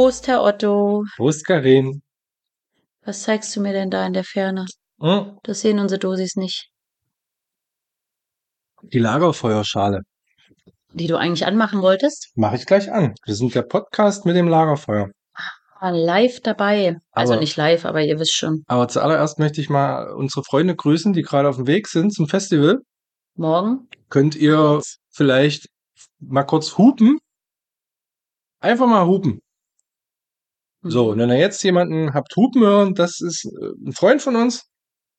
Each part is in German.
Prost, Herr Otto. Prost, Karin. Was zeigst du mir denn da in der Ferne? Hm? Das sehen unsere Dosis nicht. Die Lagerfeuerschale. Die du eigentlich anmachen wolltest? Mache ich gleich an. Wir sind der Podcast mit dem Lagerfeuer. War live dabei. Also Aber- nicht live, aber ihr wisst schon. Aber zuallererst möchte ich mal unsere Freunde grüßen, die gerade auf dem Weg sind zum Festival. Morgen? Könnt ihr vielleicht mal kurz hupen? Einfach mal hupen. So, und wenn ihr jetzt jemanden habt hupen hören, das ist äh, ein Freund von uns,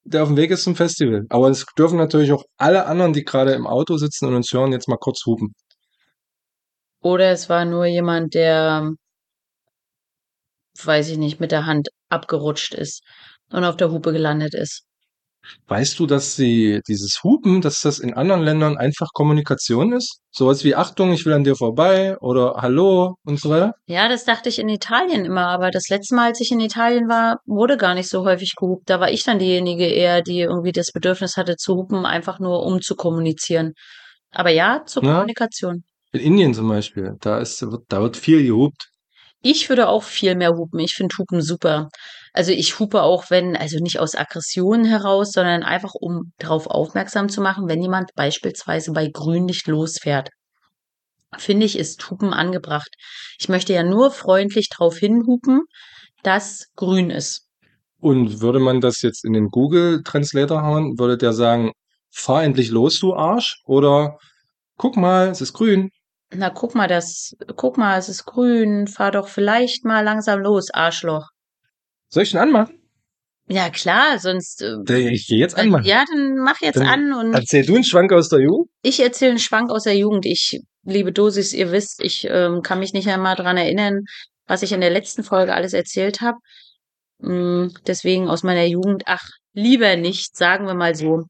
der auf dem Weg ist zum Festival. Aber es dürfen natürlich auch alle anderen, die gerade im Auto sitzen und uns hören, jetzt mal kurz hupen. Oder es war nur jemand, der, weiß ich nicht, mit der Hand abgerutscht ist und auf der Hupe gelandet ist. Weißt du, dass sie dieses Hupen, dass das in anderen Ländern einfach Kommunikation ist? Sowas wie Achtung, ich will an dir vorbei oder Hallo und so weiter? Ja, das dachte ich in Italien immer, aber das letzte Mal, als ich in Italien war, wurde gar nicht so häufig gehupt. Da war ich dann diejenige eher, die irgendwie das Bedürfnis hatte zu hupen, einfach nur um zu kommunizieren. Aber ja, zur Ja. Kommunikation. In Indien zum Beispiel, da ist, da wird viel gehupt. Ich würde auch viel mehr hupen. Ich finde Hupen super. Also ich hupe auch, wenn, also nicht aus Aggression heraus, sondern einfach, um darauf aufmerksam zu machen, wenn jemand beispielsweise bei Grünlicht losfährt. Finde ich, ist Hupen angebracht. Ich möchte ja nur freundlich darauf hinhupen, dass grün ist. Und würde man das jetzt in den Google Translator hauen, würde der sagen, fahr endlich los, du Arsch? Oder guck mal, es ist grün. Na, guck mal, das, guck mal, es ist grün. Fahr doch vielleicht mal langsam los, Arschloch. Soll ich ihn anmachen? Ja, klar, sonst. äh, Ich gehe jetzt anmachen. Ja, dann mach jetzt Dann an und Erzähl du einen Schwank aus der Jugend? Ich erzähle einen Schwank aus der Jugend. Ich, liebe Dosis, ihr wisst, ich ähm, kann mich nicht einmal dran erinnern, was ich in der letzten Folge alles erzählt habe. Mm, deswegen aus meiner Jugend, ach, lieber nicht, sagen wir mal so.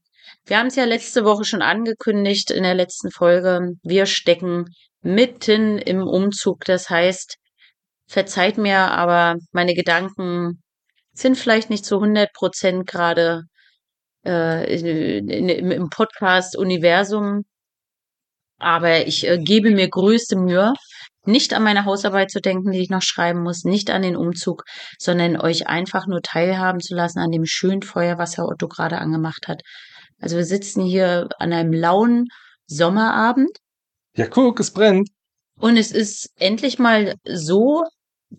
Wir haben es ja letzte Woche schon angekündigt in der letzten Folge. Wir stecken mitten im Umzug. Das heißt, verzeiht mir, aber meine Gedanken sind vielleicht nicht zu 100 Prozent gerade äh, in, in, im, Podcast-Universum. Aber ich äh, gebe mir größte Mühe, nicht an meine Hausarbeit zu denken, die ich noch schreiben muss, nicht an den Umzug, sondern euch einfach nur teilhaben zu lassen an dem schönen Feuer, was Herr Otto gerade angemacht hat. Also wir sitzen hier an einem lauen Sommerabend Ja, guck, es brennt. und es ist endlich mal so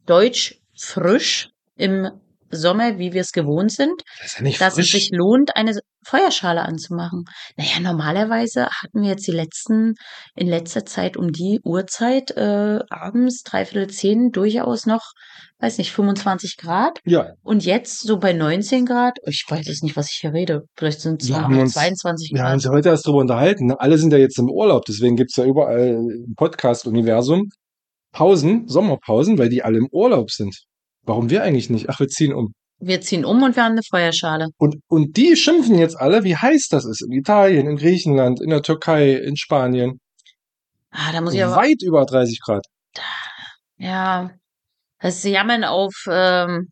deutsch frisch im Sommer, wie wir es gewohnt sind Das ja dass frisch. es sich lohnt, eine Feuerschale anzumachen. Naja, normalerweise hatten wir jetzt die letzten, in letzter Zeit um die Uhrzeit, äh, abends, dreiviertel zehn, durchaus noch, weiß nicht, 25 Grad. ja, Und jetzt so bei 19 Grad, ich weiß jetzt nicht, was ich hier rede. Vielleicht sind es Wir haben uns- 22 wir haben Grad. uns heute erst drüber unterhalten. Ne? Alle sind ja jetzt im Urlaub, deswegen gibt's ja überall im Podcast-Universum Pausen, Sommerpausen, weil die alle im Urlaub sind. Warum wir eigentlich nicht? Ach, wir ziehen um. Wir ziehen um und wir haben eine Feuerschale. Und, und die schimpfen jetzt alle, wie heiß das ist. In Italien, in Griechenland, in der Türkei, in Spanien. Ah, da muss ich aber, Weit über 30 Grad. ja, das ist Jammern auf, ähm,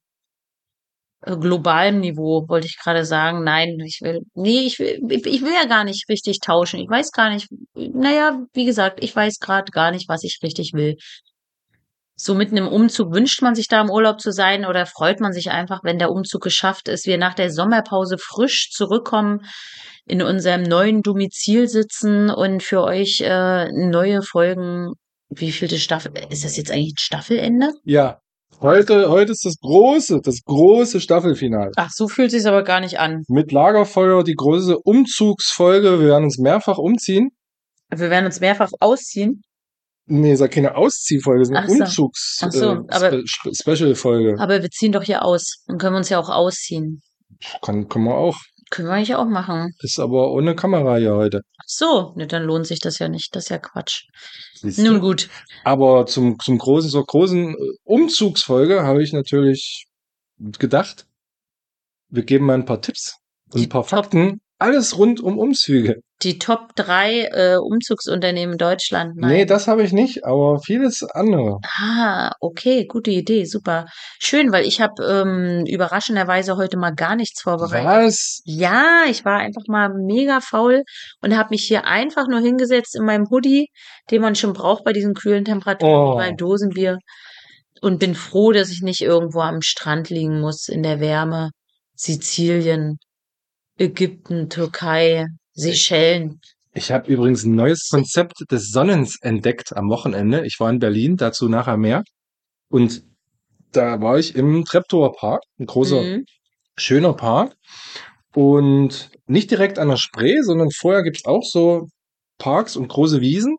äh, globalem Niveau, wollte ich gerade sagen. Nein, ich will, nee, ich will, ich will ja gar nicht richtig tauschen. Ich weiß gar nicht, naja, wie gesagt, ich weiß gerade gar nicht, was ich richtig will. So mitten im Umzug wünscht man sich da im Urlaub zu sein oder freut man sich einfach, wenn der Umzug geschafft ist, wir nach der Sommerpause frisch zurückkommen, in unserem neuen Domizil sitzen und für euch äh, neue Folgen, wie vielte Staffel, ist das jetzt eigentlich ein Staffelende? Ja. Heute, heute ist das große, das große Staffelfinale. Ach, so fühlt sich's aber gar nicht an. Mit Lagerfeuer die große Umzugsfolge. Wir werden uns mehrfach umziehen. Wir werden uns mehrfach ausziehen. Nee, ist ja keine Ausziehfolge, es ist eine so. Umzugs Ach so, äh, aber-. Aber wir ziehen doch hier aus. Dann können wir uns ja auch ausziehen. Kann, kann man auch. Können wir eigentlich auch machen. Ist aber ohne Kamera hier heute. Ach so, ne, dann lohnt sich das ja nicht. Das ist ja Quatsch. Siehst du? Nun gut. Aber zum, zum großen, zur großen äh, Umzugsfolge habe ich natürlich gedacht, wir geben mal ein paar Tipps und Die ein paar Fakten. Alles rund um Umzüge. Die Top 3 äh, Umzugsunternehmen Deutschland. Nein. Nee, das habe ich nicht, aber vieles andere. Ah, okay, gute Idee, super. Schön, weil ich habe ähm, überraschenderweise heute mal gar nichts vorbereitet. Was? Ja, ich war einfach mal mega faul und habe mich hier einfach nur hingesetzt in meinem Hoodie, den man schon braucht bei diesen kühlen Temperaturen Oh. beim Dosenbier. und bin froh, dass ich nicht irgendwo am Strand liegen muss in der Wärme. Sizilien, Ägypten, Türkei, Seychellen. Ich habe übrigens ein neues Konzept des Sonnens entdeckt am Wochenende. Ich war in Berlin, dazu nachher mehr. Und da war ich im Treptower Park, ein großer, Mhm. schöner Park. Und nicht direkt an der Spree, sondern vorher gibt's auch so Parks und große Wiesen.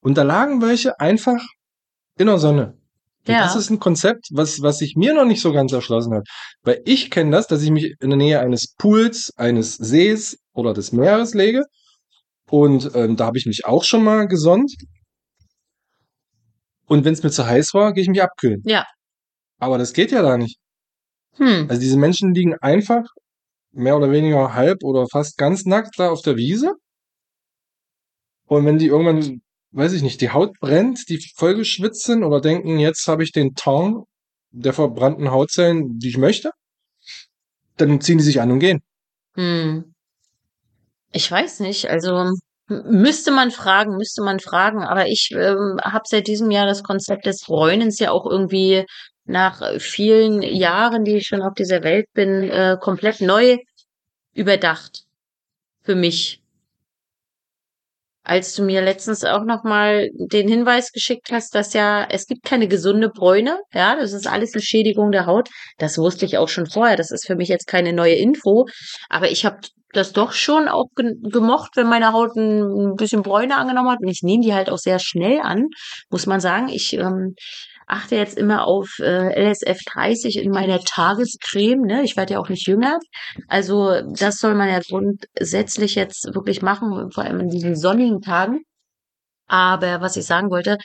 Und da lagen welche einfach in der Sonne. Ja. das ist ein Konzept, was, was sich mir noch nicht so ganz erschlossen hat. Weil ich kenne das, dass ich mich in der Nähe eines Pools, eines Sees oder des Meeres lege. Und ähm, da habe ich mich auch schon mal gesonnt. Und wenn es mir zu heiß war, gehe ich mich abkühlen. Ja. Aber das geht ja da nicht. Hm. Also diese Menschen liegen einfach mehr oder weniger halb oder fast ganz nackt da auf der Wiese. Und wenn die irgendwann, weiß ich nicht, die Haut brennt, die vollgeschwitzt sind oder denken, jetzt habe ich den Ton der verbrannten Hautzellen, die ich möchte, dann ziehen die sich an und gehen. Hm. Ich weiß nicht, also müsste man fragen, müsste man fragen, aber ich ähm, habe seit diesem Jahr das Konzept des Bräunens ja auch irgendwie nach vielen Jahren, die ich schon auf dieser Welt bin, äh, komplett neu überdacht für mich. Als du mir letztens auch noch mal den Hinweis geschickt hast, dass ja es gibt keine gesunde Bräune, ja, das ist alles eine Schädigung der Haut. Das wusste ich auch schon vorher. Das ist für mich jetzt keine neue Info, aber ich habe das doch schon auch ge gemocht, wenn meine Haut ein bisschen Bräune angenommen hat. Und ich nehme die halt auch sehr schnell an, muss man sagen. Ich ähm, achte jetzt immer auf äh, LSF 30 in meiner Tagescreme. Ne? Ich werde ja auch nicht jünger. Also das soll man ja grundsätzlich jetzt wirklich machen, vor allem in diesen sonnigen Tagen. Aber was ich sagen wollte,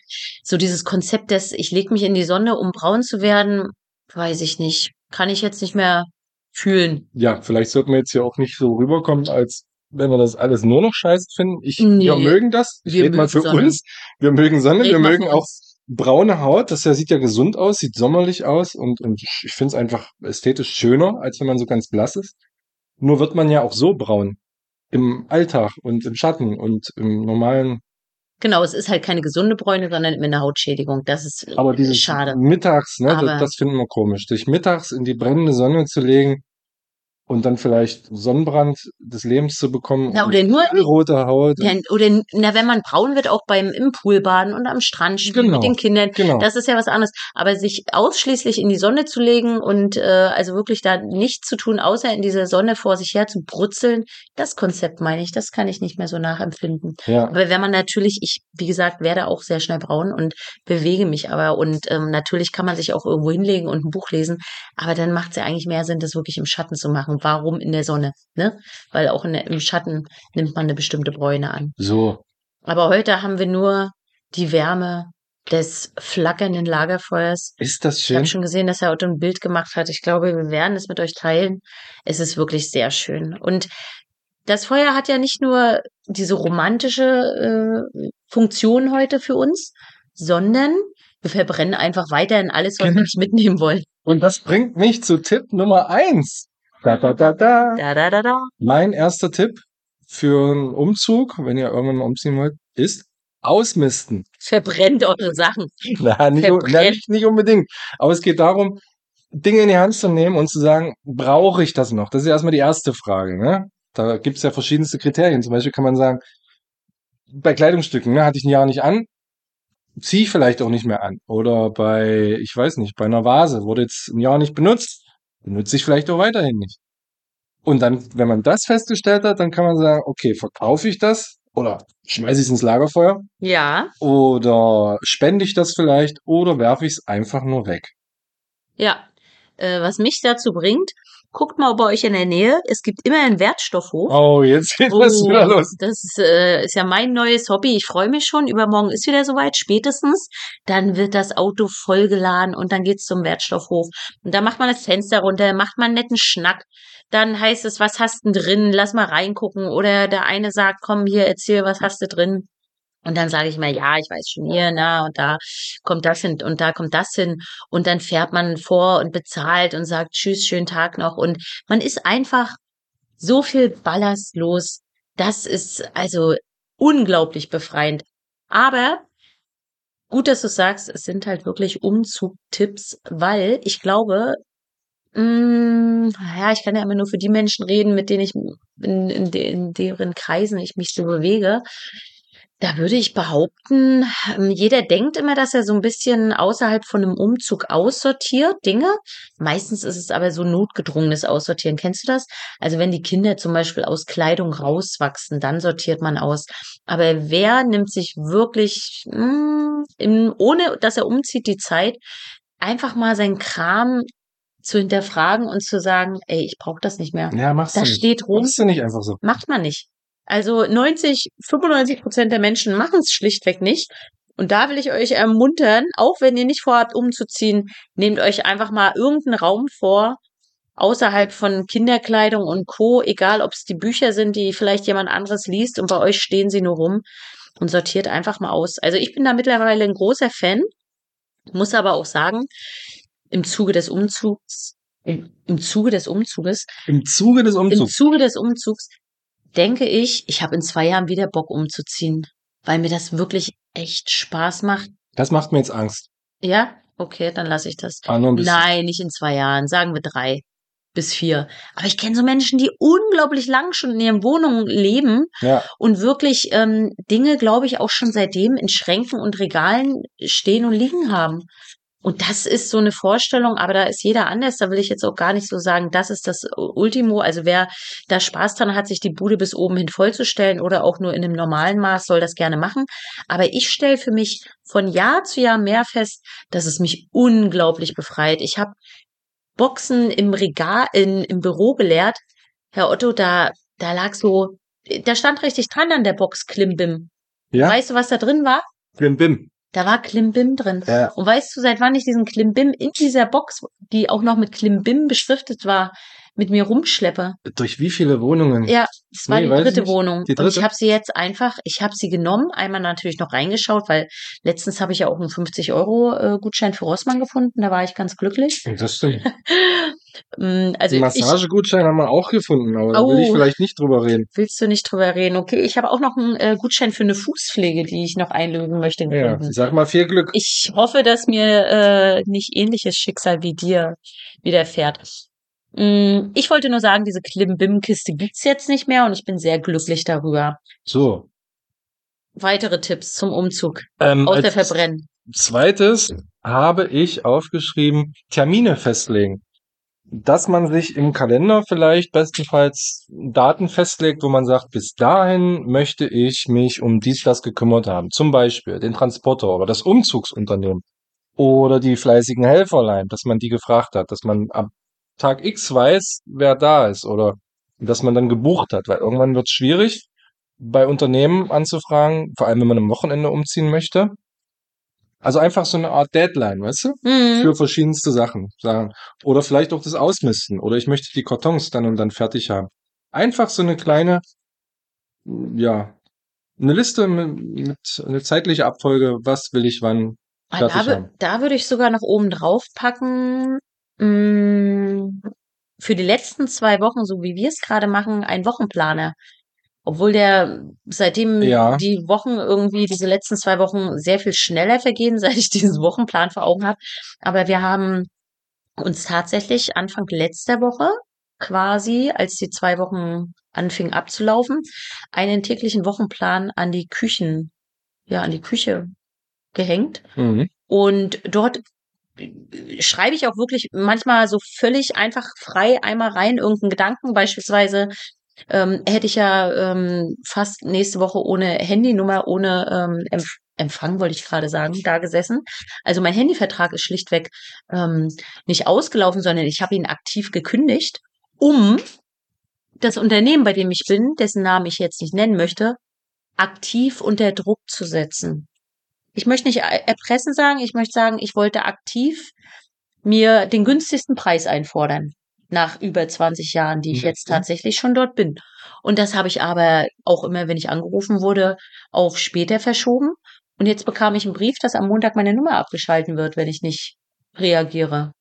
so dieses Konzept des, ich lege mich in die Sonne, um braun zu werden, weiß ich nicht. Kann ich jetzt nicht mehr fühlen. Ja, vielleicht sollten wir jetzt hier auch nicht so rüberkommen, als wenn wir das alles nur noch scheiße finden. Ich, wir Nee. mögen das. Ich Wir rede mal für Sonne. uns. Wir mögen Sonne. Red wir mögen auch uns. Braune Haut. Das ja, sieht ja gesund aus, sieht sommerlich aus und, und ich finde es einfach ästhetisch schöner, als wenn man so ganz blass ist. Nur wird man ja auch so braun. Im Alltag und im Schatten und im normalen. Genau, es ist halt keine gesunde Bräune, sondern immer eine Hautschädigung. Das ist Aber äh, dieses schade. mittags, ne, Aber- das, das finden wir komisch. Sich mittags in die brennende Sonne zu legen und dann vielleicht Sonnenbrand des Lebens zu bekommen. Na, und oder nur rote Haut. Ja, oder na, wenn man braun wird, auch beim im Pool baden und am Strand spielen Genau, mit den Kindern, genau. das ist ja was anderes. Aber sich ausschließlich in die Sonne zu legen und äh, also wirklich da nichts zu tun, außer in dieser Sonne vor sich her zu brutzeln, das Konzept meine ich, das kann ich nicht mehr so nachempfinden. Ja. Aber wenn man natürlich, ich, wie gesagt, werde auch sehr schnell braun und bewege mich aber und ähm, natürlich kann man sich auch irgendwo hinlegen und ein Buch lesen, aber dann macht es ja eigentlich mehr Sinn, das wirklich im Schatten zu machen. Warum in der Sonne? Ne? Weil auch der, im Schatten nimmt man eine bestimmte Bräune an. So. Aber heute haben wir nur die Wärme des flackernden Lagerfeuers. Ist das Ich habe schön? schon gesehen, dass er heute ein Bild gemacht hat. Ich glaube, wir werden es mit euch teilen. Es ist wirklich sehr schön. Und das Feuer hat ja nicht nur diese romantische äh, Funktion heute für uns, sondern wir verbrennen einfach weiterhin alles, was wir Genau. nicht mitnehmen wollen. Und das bringt mich zu Tipp Nummer eins. Da, da, da, da. Da, da, da, da. Mein erster Tipp für einen Umzug, wenn ihr irgendwann mal umziehen wollt, ist ausmisten. Verbrennt eure Sachen. Na, nicht, na, nicht, nicht unbedingt. Aber es geht darum, Dinge in die Hand zu nehmen und zu sagen, brauche ich das noch? Das ist ja erstmal die erste Frage. Ne? Da gibt es ja verschiedenste Kriterien. Zum Beispiel kann man sagen, bei Kleidungsstücken ne, hatte ich ein Jahr nicht an, ziehe ich vielleicht auch nicht mehr an. Oder bei, ich weiß nicht, bei einer Vase wurde jetzt ein Jahr nicht benutzt, benutze ich vielleicht auch weiterhin nicht. Und dann, wenn man das festgestellt hat, dann kann man sagen, okay, verkaufe ich das oder schmeiße ich es ins Lagerfeuer Ja, oder spende ich das vielleicht oder werfe ich es einfach nur weg. ja. Äh, was mich dazu bringt, guckt mal bei euch in der Nähe. Es gibt immer einen Wertstoffhof. Oh, jetzt geht was Oh, wieder los. Das ist, äh, ist ja mein neues Hobby. Ich freue mich schon. Übermorgen ist wieder soweit, spätestens. Dann wird das Auto vollgeladen und dann geht's zum Wertstoffhof. Und da macht man das Fenster runter, macht man einen netten Schnack. Dann heißt es, was hast du drin? Lass mal reingucken. Oder der eine sagt, komm hier, erzähl, was hast du drin? Und dann sage ich mal, ja, ich weiß schon hier, na, und da kommt das hin und da kommt das hin. Und dann fährt man vor und bezahlt und sagt, tschüss, schönen Tag noch. Und man ist einfach so viel Ballast los. Das ist also unglaublich befreiend. Aber gut, dass du sagst, es sind halt wirklich Umzugtipps, weil ich glaube, mh, ja, ich kann ja immer nur für die Menschen reden, mit denen ich in, in, in deren Kreisen ich mich so bewege. Da würde ich behaupten, ähm, jeder denkt immer, dass er so ein bisschen außerhalb von einem Umzug aussortiert Dinge. Meistens ist es aber so notgedrungenes Aussortieren. Kennst du das? Also wenn die Kinder zum Beispiel aus Kleidung rauswachsen, dann sortiert man aus. Aber wer nimmt sich wirklich, mh, hm, im, ohne dass er umzieht, die Zeit, einfach mal seinen Kram zu hinterfragen und zu sagen, ey, ich brauche das nicht mehr. Ja, machst du Das nicht. steht rum. Machst du nicht einfach so. Macht man nicht. Also 90, 95 Prozent der Menschen machen es schlichtweg nicht. Und da will ich euch ermuntern, auch wenn ihr nicht vorhabt umzuziehen, nehmt euch einfach mal irgendeinen Raum vor, außerhalb von Kinderkleidung und Co., egal ob es die Bücher sind, die vielleicht jemand anderes liest und bei euch stehen sie nur rum und sortiert einfach mal aus. Also ich bin da mittlerweile ein großer Fan, muss aber auch sagen, im Zuge des Umzugs, im, im Zuge des Umzuges, Im Zuge des im Umzugs. Zuge des Umzugs denke ich, ich habe in zwei Jahren wieder Bock umzuziehen, weil mir das wirklich echt Spaß macht. Das macht mir jetzt Angst. Ja, okay, dann lasse ich das. Ah. Nein, nicht in zwei Jahren, sagen wir drei bis vier. Aber ich kenne so Menschen, die unglaublich lang schon in ihren Wohnungen leben Ja, und wirklich ähm, Dinge, glaube ich, auch schon seitdem in Schränken und Regalen stehen und liegen haben. Und das ist so eine Vorstellung, aber da ist jeder anders. Da will ich jetzt auch gar nicht so sagen, das ist das Ultimo. Also wer da Spaß dran hat, sich die Bude bis oben hin vollzustellen oder auch nur in einem normalen Maß, soll das gerne machen. Aber ich stelle für mich von Jahr zu Jahr mehr fest, dass es mich unglaublich befreit. Ich habe Boxen im Regal, in, im Büro geleert. Herr Otto, da, da lag so, da stand richtig dran an der Box Klimbim. ja. Weißt du, was da drin war? Bim, bim. Da war Klimbim drin. Ja. Und weißt du, seit wann ich diesen Klimbim in dieser Box, die auch noch mit Klimbim beschriftet war, mit mir rumschleppe? Durch wie viele Wohnungen? Ja, das war Nee, die dritte. Wohnung. Die Und ich dritte? habe sie jetzt einfach, ich habe sie genommen, einmal natürlich noch reingeschaut, weil letztens habe ich ja auch einen 50-Euro-Gutschein für Rossmann gefunden. Da war ich ganz glücklich. Das stimmt. Mm, Also Massagegutschein haben wir auch gefunden, aber da will ich Oh. vielleicht nicht drüber reden. willst du nicht drüber reden? Okay, ich habe auch noch einen äh, Gutschein für eine Fußpflege, die ich noch einlösen möchte. Ja, gefunden. sag mal viel Glück. Ich hoffe, dass mir äh, nicht ähnliches Schicksal wie dir widerfährt. Mm, Ich wollte nur sagen, diese Klimbim-Kiste gibt's jetzt nicht mehr und ich bin sehr glücklich darüber. So. Weitere Tipps zum Umzug Ähm, aus der als Verbrennen. zweites habe ich aufgeschrieben, Termine festlegen. Dass man sich im Kalender vielleicht bestenfalls Daten festlegt, wo man sagt, bis dahin möchte ich mich um dies, das gekümmert haben. Zum Beispiel den Transporter oder das Umzugsunternehmen oder die fleißigen Helferlein, dass man die gefragt hat, dass man ab Tag X weiß, wer da ist oder dass man dann gebucht hat, weil irgendwann wird es schwierig, bei Unternehmen anzufragen, vor allem wenn man am Wochenende umziehen möchte. Also einfach so eine Art Deadline, weißt du? Mhm. Für verschiedenste Sachen. Sagen. Oder vielleicht auch das Ausmisten. Oder ich möchte die Kartons dann und dann fertig haben. Einfach so eine kleine, ja, eine Liste mit, mit eine zeitliche Abfolge, was will ich wann Ah, fertig Da, haben. da würde ich sogar noch oben drauf packen. Für die letzten zwei Wochen, so wie wir es gerade machen, ein Wochenplaner. Obwohl der seitdem Ja. die Wochen irgendwie, diese letzten zwei Wochen sehr viel schneller vergehen, seit ich diesen Wochenplan vor Augen habe. Aber wir haben uns tatsächlich Anfang letzter Woche quasi, als die zwei Wochen anfingen abzulaufen, einen täglichen Wochenplan an die Küchen, ja, an die Küche gehängt. Mhm. Und dort schreibe ich auch wirklich manchmal so völlig einfach frei einmal rein irgendeinen Gedanken. Beispielsweise ähm, hätte ich ja ähm, fast nächste Woche ohne Handynummer, ohne ähm, Empf Empfang, wollte ich gerade sagen, da gesessen. Also mein Handyvertrag ist schlichtweg ähm, nicht ausgelaufen, sondern ich habe ihn aktiv gekündigt, um das Unternehmen, bei dem ich bin, dessen Namen ich jetzt nicht nennen möchte, aktiv unter Druck zu setzen ich möchte nicht er- erpressen sagen, ich möchte sagen, ich wollte aktiv mir den günstigsten Preis einfordern. Nach über 20 Jahren, die ich jetzt Mhm. tatsächlich schon dort bin. Und das habe ich aber auch immer, wenn ich angerufen wurde, auf später verschoben. Und jetzt bekam ich einen Brief, dass am Montag meine Nummer abgeschalten wird, wenn ich nicht reagiere.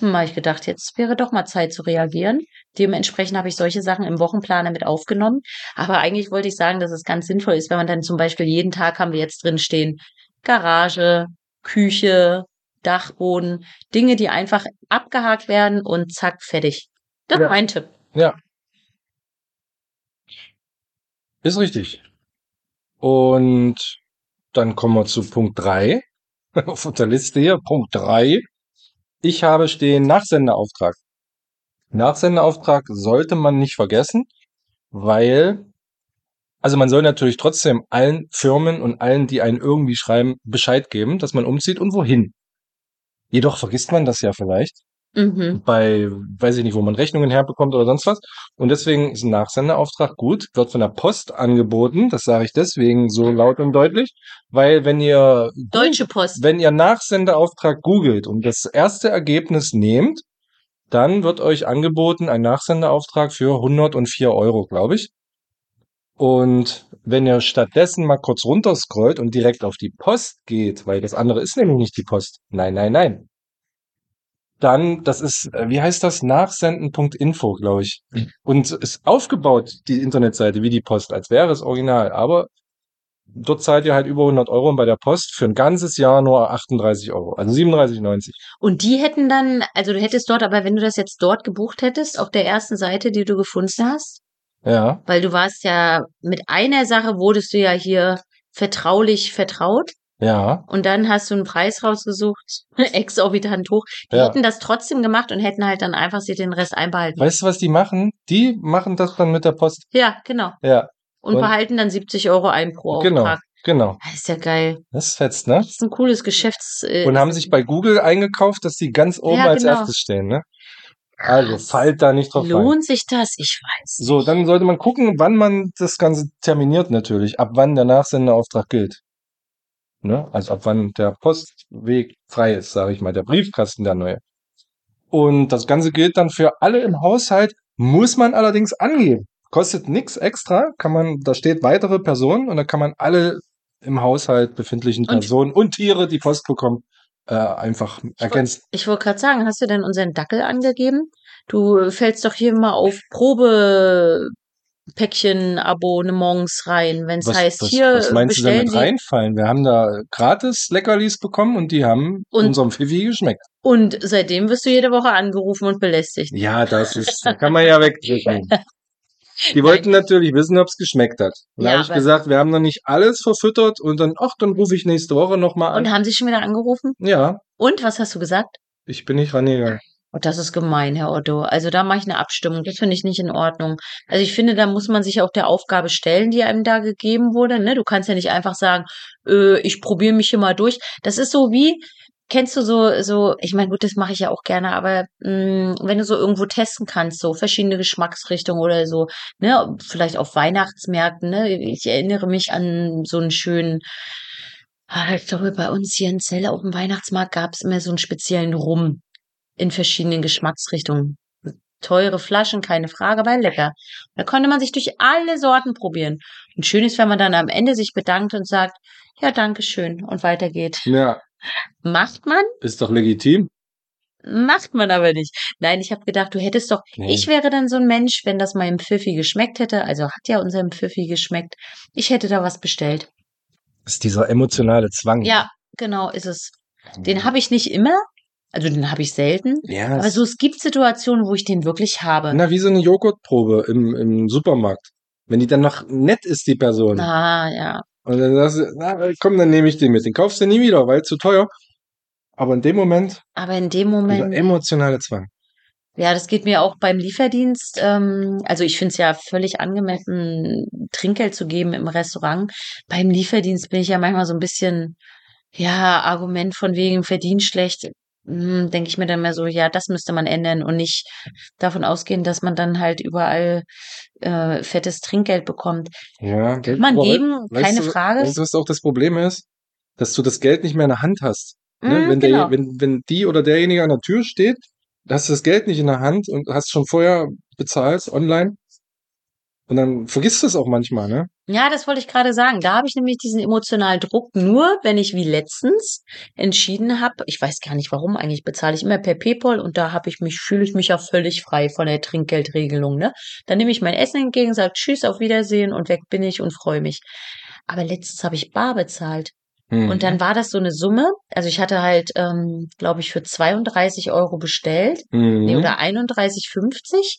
Hm, habe ich gedacht, jetzt wäre doch mal Zeit zu reagieren. Dementsprechend habe ich solche Sachen im Wochenplaner mit aufgenommen. Aber eigentlich wollte ich sagen, dass es ganz sinnvoll ist, wenn man dann zum Beispiel jeden Tag haben wir jetzt drin stehen, Garage, Küche, Dachboden, Dinge, die einfach abgehakt werden und zack, fertig. Das ist Ja. mein Tipp. Ja. Ist richtig. Und dann kommen wir zu Punkt drei auf unserer Liste hier. Punkt drei. Ich habe stehen Nachsendeauftrag. Nachsendeauftrag sollte man nicht vergessen, weil, also man soll natürlich trotzdem allen Firmen und allen, die einen irgendwie schreiben, Bescheid geben, dass man umzieht und wohin. Jedoch vergisst man das ja vielleicht Mhm. bei, weiß ich nicht, wo man Rechnungen herbekommt oder sonst was. Und deswegen ist ein Nachsendeauftrag gut, wird von der Post angeboten. Das sage ich deswegen so laut und deutlich, weil wenn ihr Deutsche Post. wenn ihr Nachsendeauftrag googelt und das erste Ergebnis nehmt, dann wird euch angeboten ein Nachsendeauftrag für 104 Euro, glaube ich. Und wenn ihr stattdessen mal kurz runterscrollt und direkt auf die Post geht, weil das andere ist nämlich nicht die Post. Nein, nein, nein. Dann, das ist, äh, wie heißt das? Nachsenden.info, glaube ich. Und ist aufgebaut, die Internetseite, wie die Post, als wäre es original. Aber dort zahlt ihr halt über 100 Euro und bei der Post für ein ganzes Jahr nur 38 Euro. Also 37,90. Und die hätten dann, also du hättest dort, aber wenn du das jetzt dort gebucht hättest, auf der ersten Seite, die du gefunden hast, Ja, weil du warst ja mit einer Sache wurdest du ja hier vertraulich vertraut ja. und dann hast du einen Preis rausgesucht, exorbitant hoch. Die Ja. hätten das trotzdem gemacht und hätten halt dann einfach sich den Rest einbehalten. Weißt du, was die machen? Die machen das dann mit der Post. Ja, genau. Ja, Und, Und- behalten dann 70 Euro ein pro genau, Auftrag. genau. Das ist ja geil. Das ist fetzt, ne? Das ist ein cooles Geschäfts. Äh, Und haben sich bei Google eingekauft, dass die ganz oben Ja, als genau. erstes stehen, ne? Also fallt da nicht drauf rein. lohnt sich das? Ich weiß. So, dann sollte man gucken, wann man das Ganze terminiert natürlich, ab wann der Nachsendeauftrag gilt. Ne? Also ab wann der Postweg frei ist, sage ich mal, der Briefkasten der neue. Und das Ganze gilt dann für alle im Haushalt, muss man allerdings angeben. Kostet nichts extra, kann man, da steht weitere Personen und da kann man alle im Haushalt befindlichen Und- Personen und Tiere, die Post bekommen, äh, einfach ergänzen. Ich wollte gerade sagen, hast du denn unseren Dackel angegeben? Du fällst doch hier mal auf Probepäckchen Abonnements rein, wenn es heißt, was, hier was meinst du damit reinfallen? Wir haben da gratis Leckerlis bekommen und die haben Und- unserem Fifi geschmeckt. und seitdem wirst du jede Woche angerufen und belästigt. Ja, das ist, da kann man ja wegdrücken. Die wollten natürlich wissen, ob es geschmeckt hat. Und da Ja, habe ich gesagt, wir haben noch nicht alles verfüttert und dann, ach, dann rufe ich nächste Woche nochmal an. Und haben sie schon wieder angerufen? Ja, Und was hast du gesagt? ich bin nicht rangegangen. Oh, das ist gemein, Herr Otto. Also da mache ich eine Abstimmung. Das finde ich nicht in Ordnung. Also ich finde, da muss man sich auch der Aufgabe stellen, die einem da gegeben wurde. Ne? Du kannst ja nicht einfach sagen, äh, ich probiere mich hier mal durch. Das ist so wie, kennst du so, so, ich meine, gut, das mache ich ja auch gerne, aber mh, wenn du so irgendwo testen kannst, so verschiedene Geschmacksrichtungen oder so, ne, vielleicht auf Weihnachtsmärkten, ne? Ich erinnere mich an so einen schönen Ah, Ich glaube, bei uns hier in Celle auf dem Weihnachtsmarkt gab es immer so einen speziellen Rum in verschiedenen Geschmacksrichtungen. Teure Flaschen, keine Frage, aber lecker. Da konnte man sich durch alle Sorten probieren. Und schön ist, wenn man dann am Ende sich bedankt und sagt, ja, danke schön und weitergeht. Ja, Macht man? ist doch legitim. Macht man aber nicht. Nein, ich habe gedacht, du hättest doch, Nee. ich wäre dann so ein Mensch, wenn das meinem Pfiffi geschmeckt hätte, also hat ja unserem Pfiffi geschmeckt, ich hätte da was bestellt. Das ist dieser emotionale Zwang. Ja, genau ist es. Den habe ich nicht immer, also den habe ich selten. Ja, Aber so, es gibt Situationen, wo ich den wirklich habe. na, wie so eine Joghurtprobe im, im Supermarkt. Wenn die dann noch nett ist, die Person. Ah, ja. Und dann sagst du, na, komm, dann nehme ich den mit. Den kaufst du nie wieder, weil zu teuer. Aber in dem Moment, Aber in dem Moment, emotionale Zwang. ja, das geht mir auch beim Lieferdienst. Ähm, also ich finde es ja völlig angemessen, Trinkgeld zu geben im Restaurant. Beim Lieferdienst bin ich ja manchmal so ein bisschen, ja, Argument von wegen verdient schlecht. Hm, denke ich mir dann mehr so, ja, das müsste man ändern und nicht davon ausgehen, dass man dann halt überall äh, fettes Trinkgeld bekommt. Ja, Kann man aber geben, keine du, Frage. Weißt du, was auch das Problem ist? Dass du das Geld nicht mehr in der Hand hast. Ne? Mm, wenn, genau. der, wenn, wenn die oder derjenige an der Tür steht, hast du das Geld nicht in der Hand und hast schon vorher bezahlt online. Und dann vergisst du es auch manchmal, ne? Ja, das wollte ich gerade sagen. Da habe ich nämlich diesen emotionalen Druck nur, wenn ich wie letztens entschieden habe, ich weiß gar nicht warum, eigentlich bezahle ich immer per PayPal und da habe ich mich, fühle ich mich ja völlig frei von der Trinkgeldregelung, ne? Dann nehme ich mein Essen entgegen, sage Tschüss, auf Wiedersehen und weg bin ich und freue mich. Aber letztens habe ich bar bezahlt. Mhm. Und dann war das so eine Summe. Also ich hatte halt, ähm, glaube ich, für 32 Euro bestellt. Mhm. Nee, oder 31,50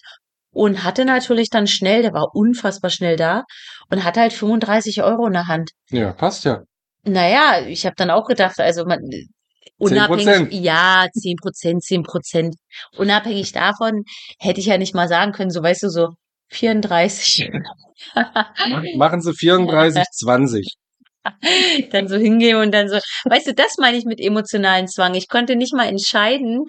und hatte natürlich dann schnell, der war unfassbar schnell da und hatte halt 35 Euro in der Hand. ja, passt ja. Naja, ich habe dann auch gedacht, also man, unabhängig, 10%. ja, 10 Prozent, 10 Prozent. Unabhängig davon hätte ich ja nicht mal sagen können, so weißt du, so 34. Machen sie 34, 20. dann so hingehen und dann so, weißt du, das meine ich mit emotionalen Zwang. Ich konnte nicht mal entscheiden,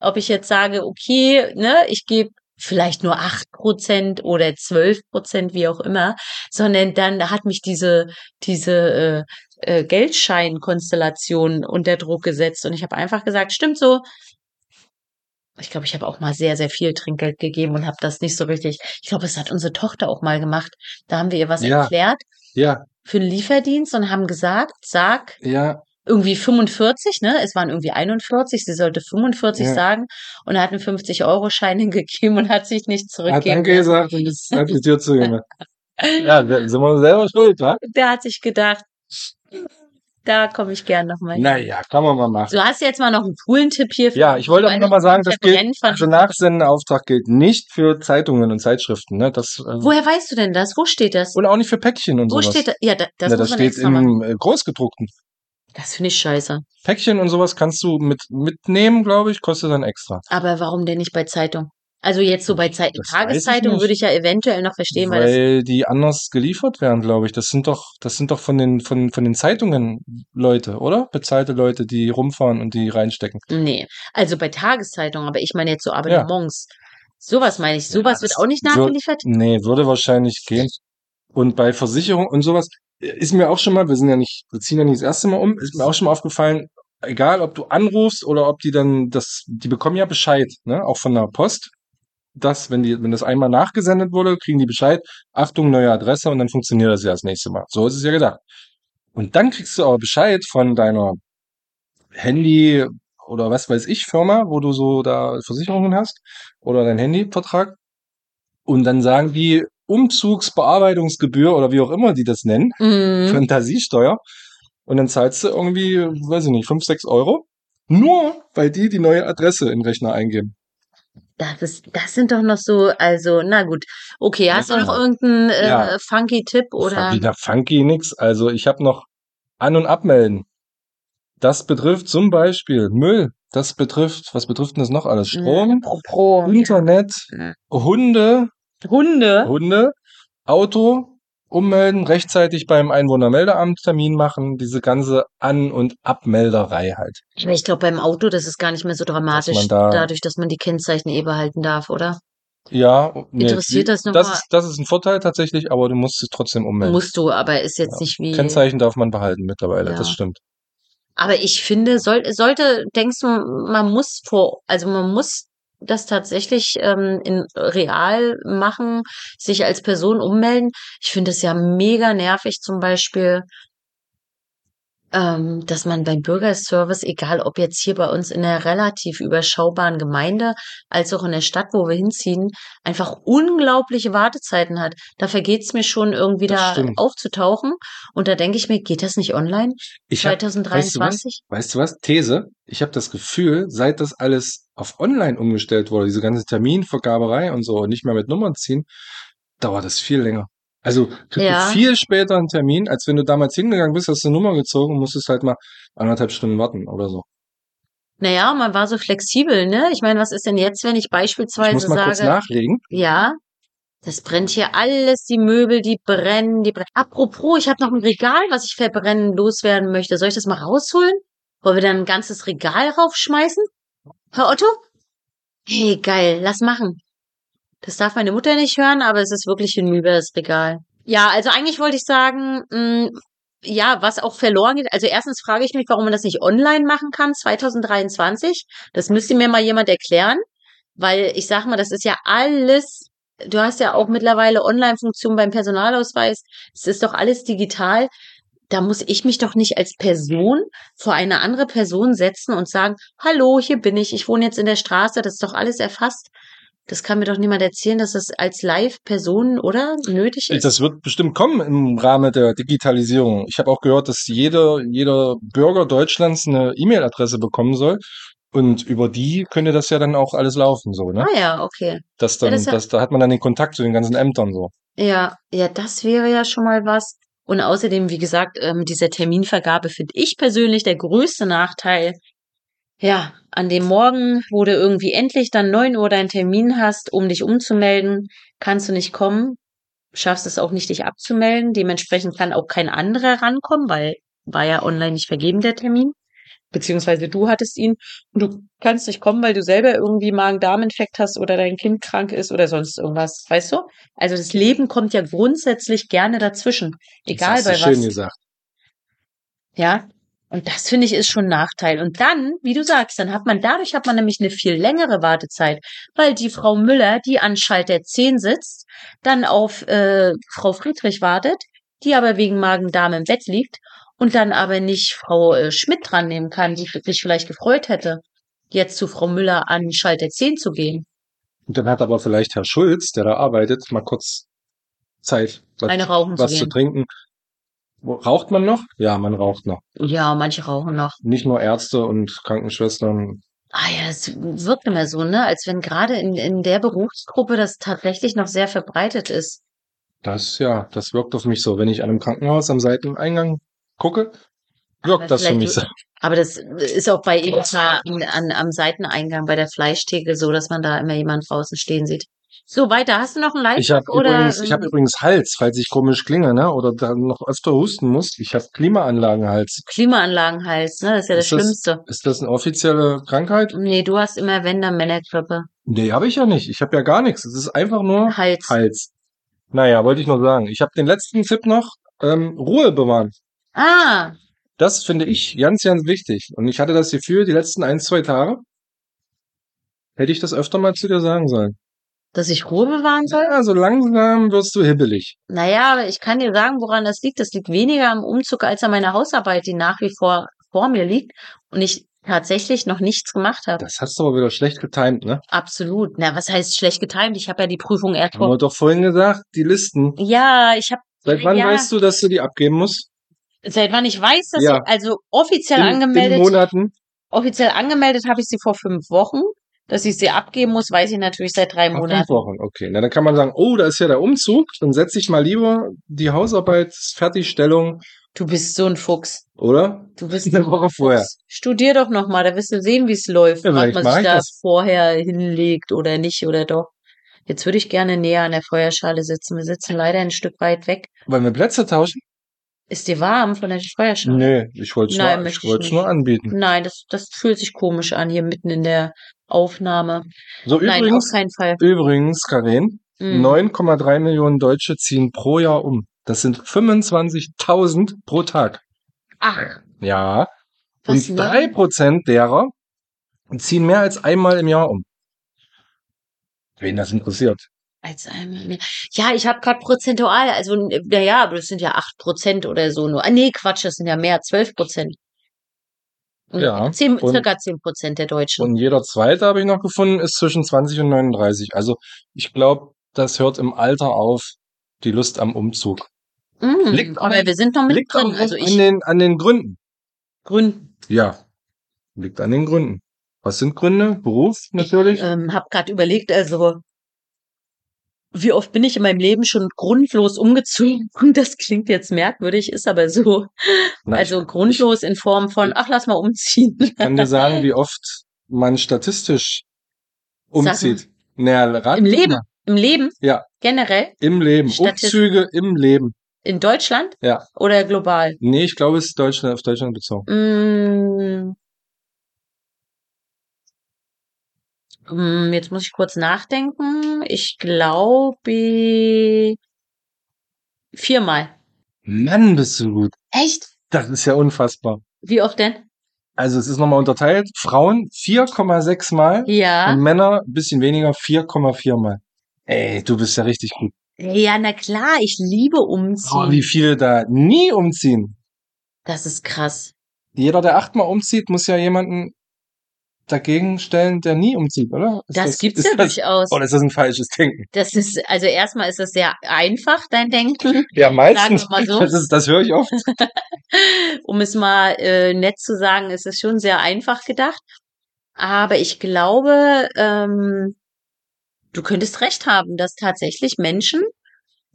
ob ich jetzt sage, okay, ne, ich gebe vielleicht nur acht Prozent oder zwölf Prozent, wie auch immer, sondern dann hat mich diese, diese äh, äh, Geldscheinkonstellation unter Druck gesetzt und ich habe einfach gesagt, stimmt so. Ich glaube, ich habe auch mal sehr, sehr viel Trinkgeld gegeben und habe das nicht so richtig. Ich glaube, es hat unsere Tochter auch mal gemacht. Da haben wir ihr was Ja. erklärt Ja, für den Lieferdienst und haben gesagt, sag ja, irgendwie 45, ne? Es waren irgendwie 41, sie sollte 45 Ja. sagen und er hat einen 50-Euro-Schein hingegeben und hat sich nicht hat zurückgegeben. Danke gesagt und das hat die Tür zugemacht. Ja, da sind wir selber schuld, wa? Der hat sich gedacht, da komme ich gern nochmal. Naja, kann man mal machen. Du hast jetzt mal noch einen coolen Tipp hier. für Ja, ich wollte meine nochmal sagen, das gilt, also Nachsendeauftrag gilt nicht für Zeitungen und Zeitschriften, ne? Das, äh, Woher weißt du denn das? Wo steht das? und auch nicht für Päckchen und Wo sowas. steht das? Ja, da, das Na, muss das man steht extra machen. im äh, Großgedruckten. Das finde ich scheiße. Päckchen und sowas kannst du mit mitnehmen, glaube ich, kostet dann extra. Aber warum denn nicht bei Zeitung? Also jetzt so bei Zeit Das ich Tageszeitung nicht. würde ich ja eventuell noch verstehen, weil, das Weil die anders geliefert werden, glaube ich. Das sind doch, das sind doch von den, von, von den Zeitungen Leute, oder? Bezahlte Leute, die rumfahren und die reinstecken. Nee, also bei Tageszeitungen, aber ich meine jetzt so Abonnements. Sowas meine ich. Sowas wird das auch nicht wird- nachgeliefert. Nee, würde wahrscheinlich gehen. Und bei Versicherung und sowas ist mir auch schon mal, wir sind ja nicht, wir ziehen ja nicht das erste Mal um, ist mir auch schon mal aufgefallen, egal ob du anrufst oder ob die dann das, die bekommen ja Bescheid, ne, auch von der Post, dass, wenn die, wenn das einmal nachgesendet wurde, kriegen die Bescheid, Achtung, neue Adresse und dann funktioniert das ja das nächste Mal. So ist es ja gedacht. Und dann kriegst du aber Bescheid von deiner Handy oder was weiß ich Firma, wo du so da Versicherungen hast oder dein Handyvertrag. Und dann sagen die Umzugsbearbeitungsgebühr oder wie auch immer die das nennen, Mhm. Fantasiesteuer. Und dann zahlst du irgendwie, weiß ich nicht, 5, 6 Euro. Nur, weil die die neue Adresse in den Rechner eingeben. Das, ist, das sind doch noch so, also, na gut. Okay, hast du Ja. noch irgendeinen äh, Ja. funky Tipp oder? Wieder funky nix. Also ich habe noch An- und Abmelden. Das betrifft zum Beispiel Müll. Das betrifft, was betrifft denn das noch alles? Strom, Apropos Internet, Ja. Hunde, Hunde. Hunde, Auto, ummelden, rechtzeitig beim Einwohnermeldeamt Termin machen, diese ganze An- und Abmelderei halt. Aber ich glaube, beim Auto, das ist gar nicht mehr so dramatisch, man da- dadurch, dass man die Kennzeichen eh behalten darf, oder? Ja, nee, Interessiert das noch das ist, das ist ein Vorteil tatsächlich, aber du musst es trotzdem ummelden. Musst du, aber ist jetzt nicht wie. Kennzeichen darf man behalten mittlerweile, Ja. das stimmt. Aber ich finde, soll, sollte, denkst du, man muss vor, also man muss das tatsächlich ähm, in real machen, sich als Person ummelden. Ich finde es ja mega nervig, zum Beispiel, ähm, dass man beim Bürgerservice, egal ob jetzt hier bei uns in einer relativ überschaubaren Gemeinde, als auch in der Stadt, wo wir hinziehen, einfach unglaubliche Wartezeiten hat. Da vergeht es mir schon irgendwie da aufzutauchen. Und da denke ich mir, geht das nicht online? Ich hab, weißt du was? 2023? Weißt du was? These. Ich habe das Gefühl, seit das alles auf online umgestellt wurde, diese ganze Terminvergaberei und so, und nicht mehr mit Nummern ziehen, dauert das viel länger. Also kriegst Ja. viel später einen Termin, als wenn du damals hingegangen bist, hast du eine Nummer gezogen und musstest halt mal anderthalb Stunden warten oder so. Naja, man war so flexibel, ne? Ich meine, was ist denn jetzt, wenn ich Ich beispielsweise muss mal kurz sage, nachlegen. ja, das brennt hier alles, die Möbel, die brennen, die brennen. Apropos, ich habe noch ein Regal, was ich verbrennen loswerden möchte. Soll ich das mal rausholen? Wollen wir dann ein ganzes Regal raufschmeißen? Herr Otto? Hey, geil, lass machen. Das darf meine Mutter nicht hören, aber es ist wirklich hinüber, das Regal. Ja, also eigentlich wollte ich sagen, mh, ja, was auch verloren geht. Also erstens frage ich mich, warum man das nicht online machen kann, 2023. Das müsste mir mal jemand erklären, weil ich sag mal, das ist ja alles, du hast ja auch mittlerweile Online-Funktionen beim Personalausweis. Es ist doch alles digital. Da muss ich mich doch nicht als Person vor eine andere Person setzen und sagen, hallo, hier bin ich, ich wohne jetzt in der Straße, das ist doch alles erfasst. Das kann mir doch niemand erzählen, dass das als Live-Person, oder? Nötig ist. Das wird bestimmt kommen im Rahmen der Digitalisierung. Ich habe auch gehört, dass jeder, jeder Bürger Deutschlands eine E-Mail-Adresse bekommen soll. Und über die könnte das ja dann auch alles laufen, so, ne? ah ja, okay. Das dann, Ja, das das, da hat man dann den Kontakt zu den ganzen Ämtern so. Ja, ja, das wäre ja schon mal was. Und außerdem, wie gesagt, ähm, dieser Terminvergabe finde ich persönlich der größte Nachteil. Ja, an dem Morgen, wo du irgendwie endlich dann 9 Uhr deinen Termin hast, um dich umzumelden, kannst du nicht kommen, schaffst es auch nicht, dich abzumelden. Dementsprechend kann auch kein anderer rankommen, weil war ja online nicht vergeben, der Termin. Beziehungsweise du hattest ihn und du kannst nicht kommen, weil du selber irgendwie Magen-Darm-Infekt hast oder dein Kind krank ist oder sonst irgendwas, weißt du? Also das Leben kommt ja grundsätzlich gerne dazwischen, egal das bei hast du schön was. gesagt. Ja. Und das finde ich ist schon ein Nachteil. Und dann, wie du sagst, dann hat man, dadurch hat man nämlich eine viel längere Wartezeit, weil die Frau Müller, die an Schalter 10 sitzt, dann auf äh, Frau Friedrich wartet, die aber wegen Magen-Darm im Bett liegt und dann aber nicht Frau äh, Schmidt dran nehmen kann, die sich vielleicht gefreut hätte, jetzt zu Frau Müller an Schalter 10 zu gehen. Und dann hat aber vielleicht Herr Schulz, der da arbeitet, mal kurz Zeit, was, Eine rauchen was zu zu gehen. trinken. Raucht man noch? Ja, man raucht noch. Ja, manche rauchen noch. Nicht nur Ärzte und Krankenschwestern. Ah ja, es wirkt immer so, ne? Als wenn gerade in, in der Berufsgruppe das tatsächlich noch sehr verbreitet ist. Das, ja, das wirkt auf mich so. Wenn ich an einem Krankenhaus am Seiteneingang gucke, wirkt Aber das für mich so. Aber das ist auch bei Edeka an, an, am Seiteneingang bei der Fleischtheke so, dass man da immer jemanden draußen stehen sieht. So, weiter. Hast du noch einen Ich habe übrigens, ich habe ähm, übrigens Hals, falls ich komisch klinge, ne, oder dann noch öfter husten muss. Ich habe Klimaanlagenhals. Klimaanlagenhals, ne? Das ist ja das Ist das- Schlimmste. Ist das eine offizielle Krankheit? Nee, du hast immer, wenn, dann. Nee, habe ich ja nicht. Ich habe ja gar nichts. Es ist einfach nur Hals. Hals. Naja, wollte ich nur sagen. Ich habe den letzten Tipp noch. Ähm, Ruhe bewahren. Ah, Das finde ich ganz, ganz wichtig. Und ich hatte das Gefühl, die letzten ein, zwei Tage hätte ich das öfter mal zu dir sagen sollen. Dass ich Ruhe bewahren soll? Ja, so langsam wirst du hibbelig. Naja, aber ich kann dir sagen, woran das liegt. Das liegt weniger am Umzug als an meiner Hausarbeit, die nach wie vor vor mir liegt und ich tatsächlich noch nichts gemacht habe. Das hast du aber wieder schlecht getimt, ne? Absolut. Na, was heißt schlecht getimt? Ich habe ja die Prüfung erst Haben wir doch vorhin gesagt, die Listen. Ja, ich habe Seit wann Ja. weißt du, dass du die abgeben musst? seit wann ich weiß, dass Ja. ich also offiziell In, in angemeldet, Monaten? offiziell angemeldet habe ich sie vor fünf Wochen. Dass ich sie abgeben muss, weiß ich natürlich seit drei Ach, fünf Monaten. Wochen, okay. Na, dann kann man sagen, oh, da ist ja der Umzug. Dann setze ich mal lieber die Hausarbeitsfertigstellung, Du bist so ein Fuchs. oder? Du bist Eine Woche vorher. Studier doch noch mal, da wirst du sehen, wie es läuft, Ja, vielleicht man sich ich da das. vorher hinlegt oder nicht oder doch. Jetzt würde ich gerne näher an der Feuerschale sitzen. Wir sitzen leider ein Stück weit weg. Wollen wir Plätze tauschen? Ist dir warm von der Feuerschale? Nee, ich wollte es nur, ich ich nur anbieten. Nein, das, das fühlt sich komisch an, hier mitten in der Aufnahme. So, Nein, auf übrigens, keinen Fall. übrigens, Karin, Mm. 9,3 Millionen Deutsche ziehen pro Jahr um. Das sind 25.000 pro Tag. Ach, Ja. Was, Und ne? drei Prozent derer ziehen mehr als einmal im Jahr um. Wen das interessiert. als einmal mehr. Ja, ich habe gerade prozentual, also naja, aber das sind ja acht Prozent oder so nur. Ah, nee, Quatsch, das sind ja mehr, zwölf Prozent. Ja, Zehn, und- circa zehn Prozent der Deutschen. Und jeder zweite, habe ich noch gefunden, ist zwischen 20 und 39. Also ich glaube, das hört im Alter auf, die Lust am Umzug. Mm, liegt aber auch- wir sind noch mit Liegt drin. Also an, ich den, an den Gründen. Gründen. Ja, liegt an den Gründen. Was sind Gründe? Beruf natürlich. ähm, habe gerade überlegt, also wie oft bin ich in meinem Leben schon grundlos umgezogen? Das klingt jetzt merkwürdig, ist aber so. Na, also grundlos in Form von, ach, lass mal umziehen. ich kann dir sagen, wie oft man statistisch umzieht. Naja, rat Im Leben? mal. Im Leben? Ja. Generell? Im Leben. Statist- Umzüge im Leben. In Deutschland? Ja. Oder global? Nee, ich glaube, es ist Deutschland auf Deutschland bezogen. Mm. Mm, Jetzt muss ich kurz nachdenken. Ich glaube viermal. Mann, bist du gut. Echt? Das ist ja unfassbar. Wie oft denn? Also es ist nochmal unterteilt. Frauen 4,6 Mal Ja. und Männer ein bisschen weniger 4,4 Mal. Ey, du bist ja richtig gut. Ja, na klar, ich liebe Oh, umziehen. wie viele da nie umziehen. Das ist krass. Jeder, der achtmal umzieht, muss ja jemanden dagegen stellen, der nie umzieht, oder? Ist Das gibt's ist ja das, durchaus. Oder ist das ein falsches Denken? Das ist, also erstmal ist das sehr einfach, dein Denken, Ja, meistens. So. Das, ist, das höre ich oft. um es mal äh, nett zu sagen, ist es schon sehr einfach gedacht. Aber ich glaube, ähm, du könntest recht haben, dass tatsächlich Menschen,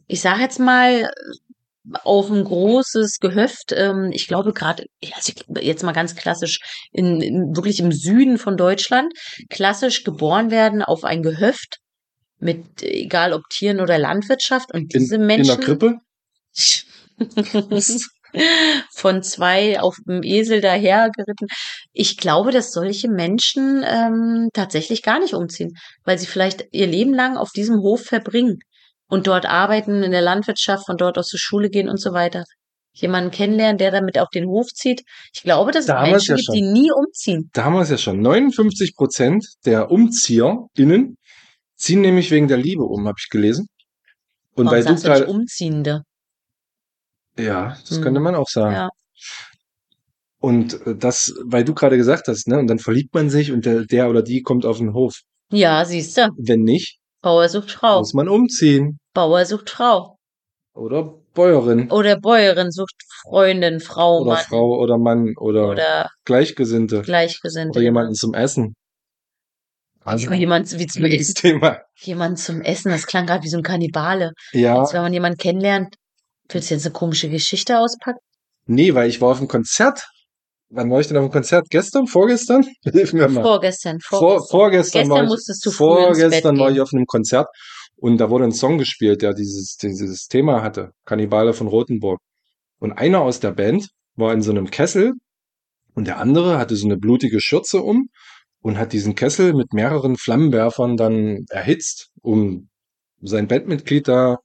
ich sage jetzt mal, auf ein großes Gehöft, ähm, ich glaube gerade, also jetzt mal ganz klassisch, in, in, wirklich im Süden von Deutschland, klassisch geboren werden auf ein Gehöft mit, egal ob Tieren oder Landwirtschaft und In, diese in Menschen der Krippe? von zwei auf dem Esel dahergeritten. Ich glaube, dass solche Menschen ähm, tatsächlich gar nicht umziehen, weil sie vielleicht ihr Leben lang auf diesem Hof verbringen und dort arbeiten in der Landwirtschaft, von dort aus zur Schule gehen und so weiter. Jemanden kennenlernen, der damit auf den Hof zieht. Ich glaube, dass es Da haben wir es Menschen ja gibt, die nie umziehen. Da haben wir es ja schon. 59 Prozent der UmzieherInnen ziehen nämlich wegen der Liebe um, habe ich gelesen. Und Warum weil du sagst du nicht Umziehende? ja, das Hm. könnte man auch sagen. Ja. Und äh, das, weil du gerade gesagt hast, ne, und dann verliebt man sich und der, der oder die kommt auf den Hof. Ja, siehst du. Wenn nicht, Bauer sucht Frau. muss man umziehen. Bauer sucht Frau. Oder Bäuerin. Oder Bäuerin sucht Freundin, Frau, Oder Mann. Frau oder Mann oder, Oder Gleichgesinnte. Gleichgesinnte. Oder jemanden zum Essen. Also, jemand, wie zum Essen. Thema. Jemand zum Essen, das klang gerade wie so ein Kannibale. Ja, Als wenn man jemanden kennenlernt. Willst du jetzt eine komische Geschichte auspacken? nee, weil ich war auf dem Konzert. Wann war ich denn auf dem Konzert? Gestern? Vorgestern? Hilf mir mal. Vorgestern, Vor, vorgestern. vorgestern Gestern war ich, musstest du vorgestern war ich auf einem Konzert und da wurde ein Song gespielt, der dieses, dieses Thema hatte. Kannibale von Rothenburg. Und einer aus der Band war in so einem Kessel und der andere hatte so eine blutige Schürze um und hat diesen Kessel mit mehreren Flammenwerfern dann erhitzt, um sein Bandmitglied da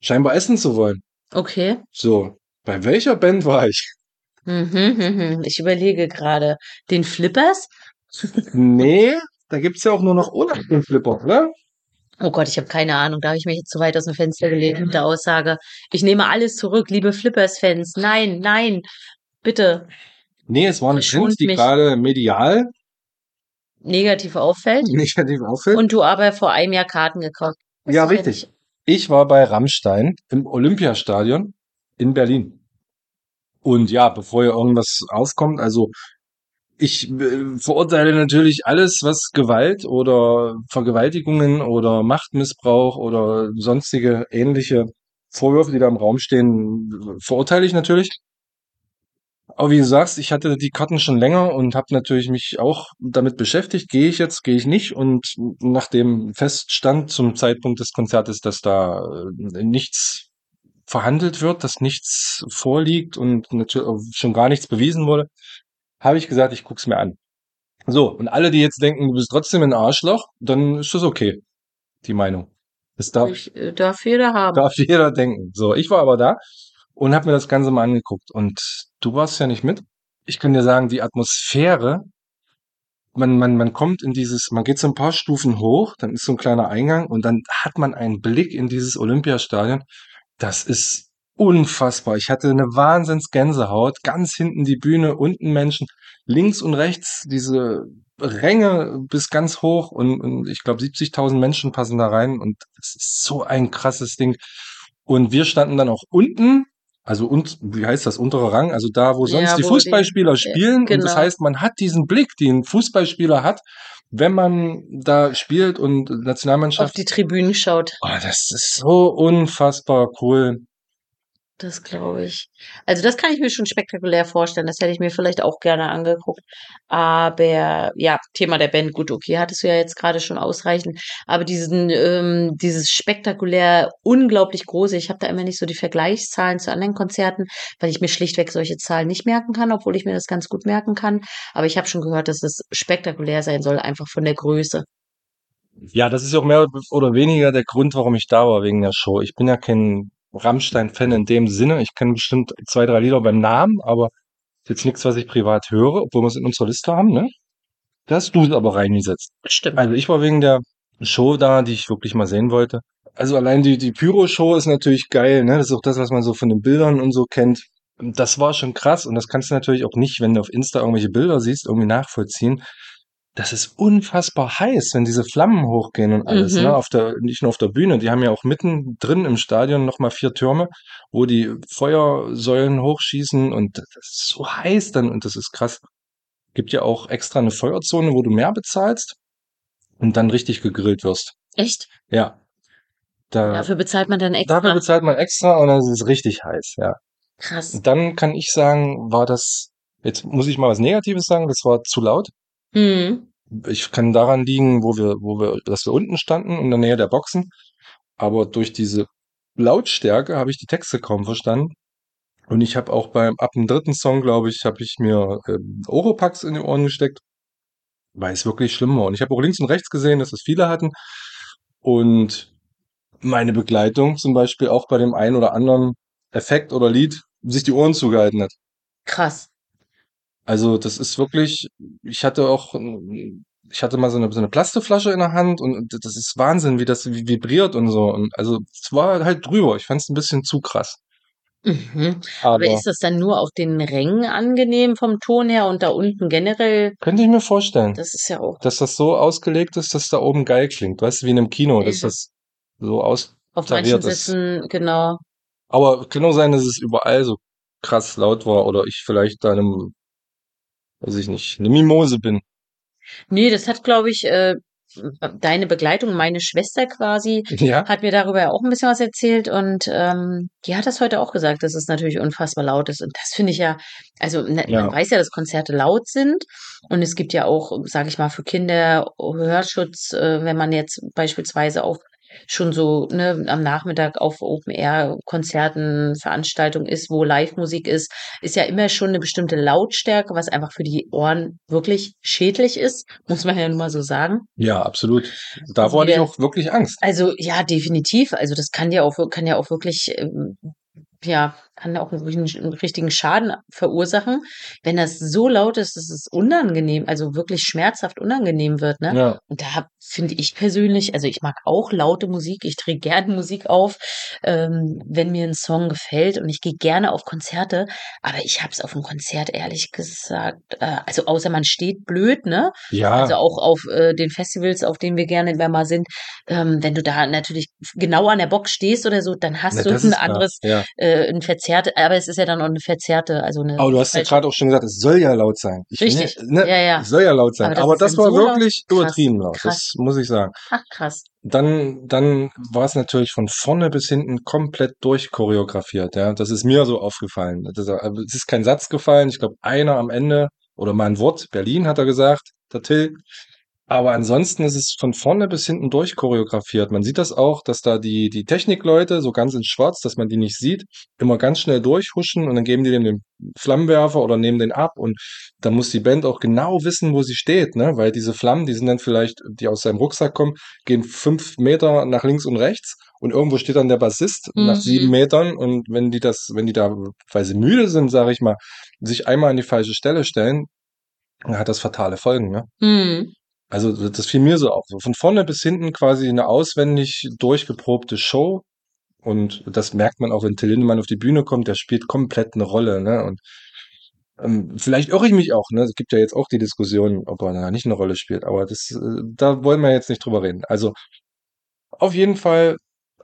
scheinbar essen zu wollen. Okay. So, bei welcher Band war ich? Mhm, mhm. Ich überlege gerade. Den Flippers? Nee, da gibt's ja auch nur noch Olaf den Flipper, oder? Oh Gott, ich habe keine Ahnung. Da habe ich mich jetzt zu weit aus dem Fenster gelegt mit der Aussage. Ich nehme alles zurück, liebe Flippers-Fans. Nein, nein. Bitte. Nee, es war eine Verschont Band, die mich. gerade medial Negativ auffällt. negativ auffällt. Und du aber vor einem Jahr Karten gekauft. Ja, richtig. Ich war bei Rammstein im Olympiastadion in Berlin. Und ja, bevor hier irgendwas aufkommt, also ich äh, verurteile natürlich alles, was Gewalt oder Vergewaltigungen oder Machtmissbrauch oder sonstige ähnliche Vorwürfe, die da im Raum stehen, verurteile ich natürlich. Aber wie du sagst, ich hatte die Karten schon länger und habe natürlich mich auch damit beschäftigt. Gehe ich jetzt, gehe ich nicht? Und nachdem feststand zum Zeitpunkt des Konzertes, dass da äh, nichts verhandelt wird, dass nichts vorliegt und natürlich schon gar nichts bewiesen wurde, habe ich gesagt, ich guck's mir an. So, und alle, die jetzt denken, du bist trotzdem ein Arschloch, dann ist das okay, die Meinung. Das darf, Ich, äh, darf jeder haben. darf jeder denken. So, ich war aber da und habe mir das Ganze mal angeguckt. Und du warst ja nicht mit. Ich kann dir sagen, die Atmosphäre, man, man, man kommt in dieses, man geht so ein paar Stufen hoch, dann ist so ein kleiner Eingang und dann hat man einen Blick in dieses Olympiastadion. Das ist unfassbar. Ich hatte eine Wahnsinnsgänsehaut. Ganz hinten die Bühne, unten Menschen, links und rechts diese Ränge bis ganz hoch und, und ich glaube 70.000 Menschen passen da rein und es ist so ein krasses Ding. Und wir standen dann auch unten, also und, wie heißt das, unterer Rang, also da, wo sonst Ja, die wo die- Fußballspieler spielen. Und das genau. heißt, man hat diesen Blick, den ein Fußballspieler hat, wenn man da spielt und Auf Nationalmannschaft. die Tribünen schaut. Oh, das ist so unfassbar cool. Das glaube ich. Also das kann ich mir schon spektakulär vorstellen. Das hätte ich mir vielleicht auch gerne angeguckt. Aber ja, Thema der Band, gut, okay, hattest du ja jetzt gerade schon ausreichend. Aber diesen, ähm, dieses spektakulär unglaublich große, ich habe da immer nicht so die Vergleichszahlen zu anderen Konzerten, weil ich mir schlichtweg solche Zahlen nicht merken kann, obwohl ich mir das ganz gut merken kann. Aber ich habe schon gehört, dass es spektakulär sein soll, einfach von der Größe. Ja, das ist auch mehr oder weniger der Grund, warum ich da war, wegen der Show. Ich bin ja kein Rammstein-Fan in dem Sinne. Ich kenne bestimmt zwei, drei Lieder beim Namen, aber jetzt nichts, was ich privat höre, obwohl wir es in unserer Liste haben, ne? Da hast du es aber reingesetzt. Stimmt. Also ich war wegen der Show da, die ich wirklich mal sehen wollte. Also allein die, die Pyro-Show ist natürlich geil, ne? Das ist auch das, was man so von den Bildern und so kennt. Das war schon krass und das kannst du natürlich auch nicht, wenn du auf Insta irgendwelche Bilder siehst, irgendwie nachvollziehen. Das ist unfassbar heiß, wenn diese Flammen hochgehen und alles, Mhm. ne? Auf der, nicht nur auf der Bühne, die haben ja auch mitten drin im Stadion nochmal vier Türme, wo die Feuersäulen hochschießen und das ist so heiß dann und das ist krass. Gibt ja auch extra eine Feuerzone, wo du mehr bezahlst und dann richtig gegrillt wirst. Echt? Ja. Da, Dafür bezahlt man dann extra. dafür bezahlt man extra und dann ist es richtig heiß, ja. Krass. Und dann kann ich sagen, war das, jetzt muss ich mal was Negatives sagen, das war zu laut. Mhm. Ich kann daran liegen, wo wir, wo wir, dass wir unten standen, in der Nähe der Boxen. Aber durch diese Lautstärke habe ich die Texte kaum verstanden. Und ich habe auch beim, ab dem dritten Song, glaube ich, habe ich mir ähm, Oropax in die Ohren gesteckt, weil es wirklich schlimm war. Und ich habe auch links und rechts gesehen, dass es viele hatten. Und meine Begleitung zum Beispiel auch bei dem einen oder anderen Effekt oder Lied sich die Ohren zugehalten hat. Krass. Also das ist wirklich, ich hatte auch, ich hatte mal so eine, so eine Plastikflasche in der Hand und, und das ist Wahnsinn, wie das vibriert und so. Und also es war halt drüber. Ich fand es ein bisschen zu krass. Mhm. Aber Aber ist das dann nur auf den Rängen angenehm vom Ton her und da unten generell? könnte ich mir vorstellen, Das ist ja auch dass das so ausgelegt ist, dass da oben geil klingt. Weißt du, wie in einem Kino, dass Mhm. das so aus. auf manchen ist. Sitzen, genau. Aber kann auch sein, dass es überall so krass laut war oder ich vielleicht da einem, weiß ich nicht, eine Mimose bin. Nee, das hat, glaube ich, äh, deine Begleitung, meine Schwester quasi, Ja. hat mir darüber ja auch ein bisschen was erzählt und ähm, die hat das heute auch gesagt, dass es natürlich unfassbar laut ist. Und das finde ich ja, also ne, Ja. man weiß ja, dass Konzerte laut sind und es gibt ja auch, sage ich mal, für Kinder Hörschutz, äh, wenn man jetzt beispielsweise auch schon so ne, am Nachmittag auf Open-Air-Konzerten, Veranstaltungen ist, wo Live-Musik ist, ist ja immer schon eine bestimmte Lautstärke, was einfach für die Ohren wirklich schädlich ist, muss man ja nun mal so sagen. Ja, absolut. Davor hatte ich auch wirklich Angst. Also ja, definitiv. Also das kann ja auch, kann ja auch wirklich, ähm, ja, kann auch einen, richtigen- Schaden verursachen, wenn das so laut ist, dass es unangenehm, also wirklich schmerzhaft unangenehm wird, ne? Ja. Und da finde ich persönlich, also ich mag auch laute Musik, ich drehe gerne Musik auf, ähm, wenn mir ein Song gefällt und ich gehe gerne auf Konzerte, aber ich habe es auf einem Konzert ehrlich gesagt, äh, also außer man steht blöd, ne? Ja. Also auch auf äh, den Festivals, auf denen wir gerne immer mal sind, ähm, wenn du da natürlich genau an der Box stehst oder so, dann hast Na, du ein anderes, Ja. äh, ein verzerrte, aber es ist ja dann auch eine verzerrte, also eine Aber du hast ja gerade auch schon gesagt, es soll ja laut sein. Ich, Richtig. Ne, Ja, ja. Es soll ja laut sein. Aber Aber das das, ist dann war so laut? wirklich Krass, übertrieben laut. krass. Das muss ich sagen. Ach krass. Dann, dann war es natürlich von vorne bis hinten komplett durchchoreografiert. Ja, das ist mir so aufgefallen. Das aber es ist kein Satz gefallen. Ich glaube, einer am Ende oder mal ein Wort. Berlin hat er gesagt, der Till. Aber ansonsten ist es von vorne bis hinten durchchoreografiert. Man sieht das auch, dass da die, die Technikleute so ganz in schwarz, dass man die nicht sieht, immer ganz schnell durchhuschen und dann geben die dem den Flammenwerfer oder nehmen den ab und da muss die Band auch genau wissen, wo sie steht, ne? Weil diese Flammen, die sind dann vielleicht, die aus seinem Rucksack kommen, gehen fünf Meter nach links und rechts und irgendwo steht dann der Bassist nach Mhm. sieben Metern und wenn die das, wenn die da, weil sie müde sind, sage ich mal, sich einmal an die falsche Stelle stellen, dann hat das fatale Folgen, ne? Hm. Also das fiel mir so auf. Von vorne bis hinten quasi eine auswendig durchgeprobte Show. Und das merkt man auch, wenn Till Lindemann auf die Bühne kommt, der spielt komplett eine Rolle. Ne? Und ähm, vielleicht irre ich mich auch. Ne? Es gibt ja jetzt auch die Diskussion, ob er da nicht eine Rolle spielt. Aber das, äh, da wollen wir jetzt nicht drüber reden. Also auf jeden Fall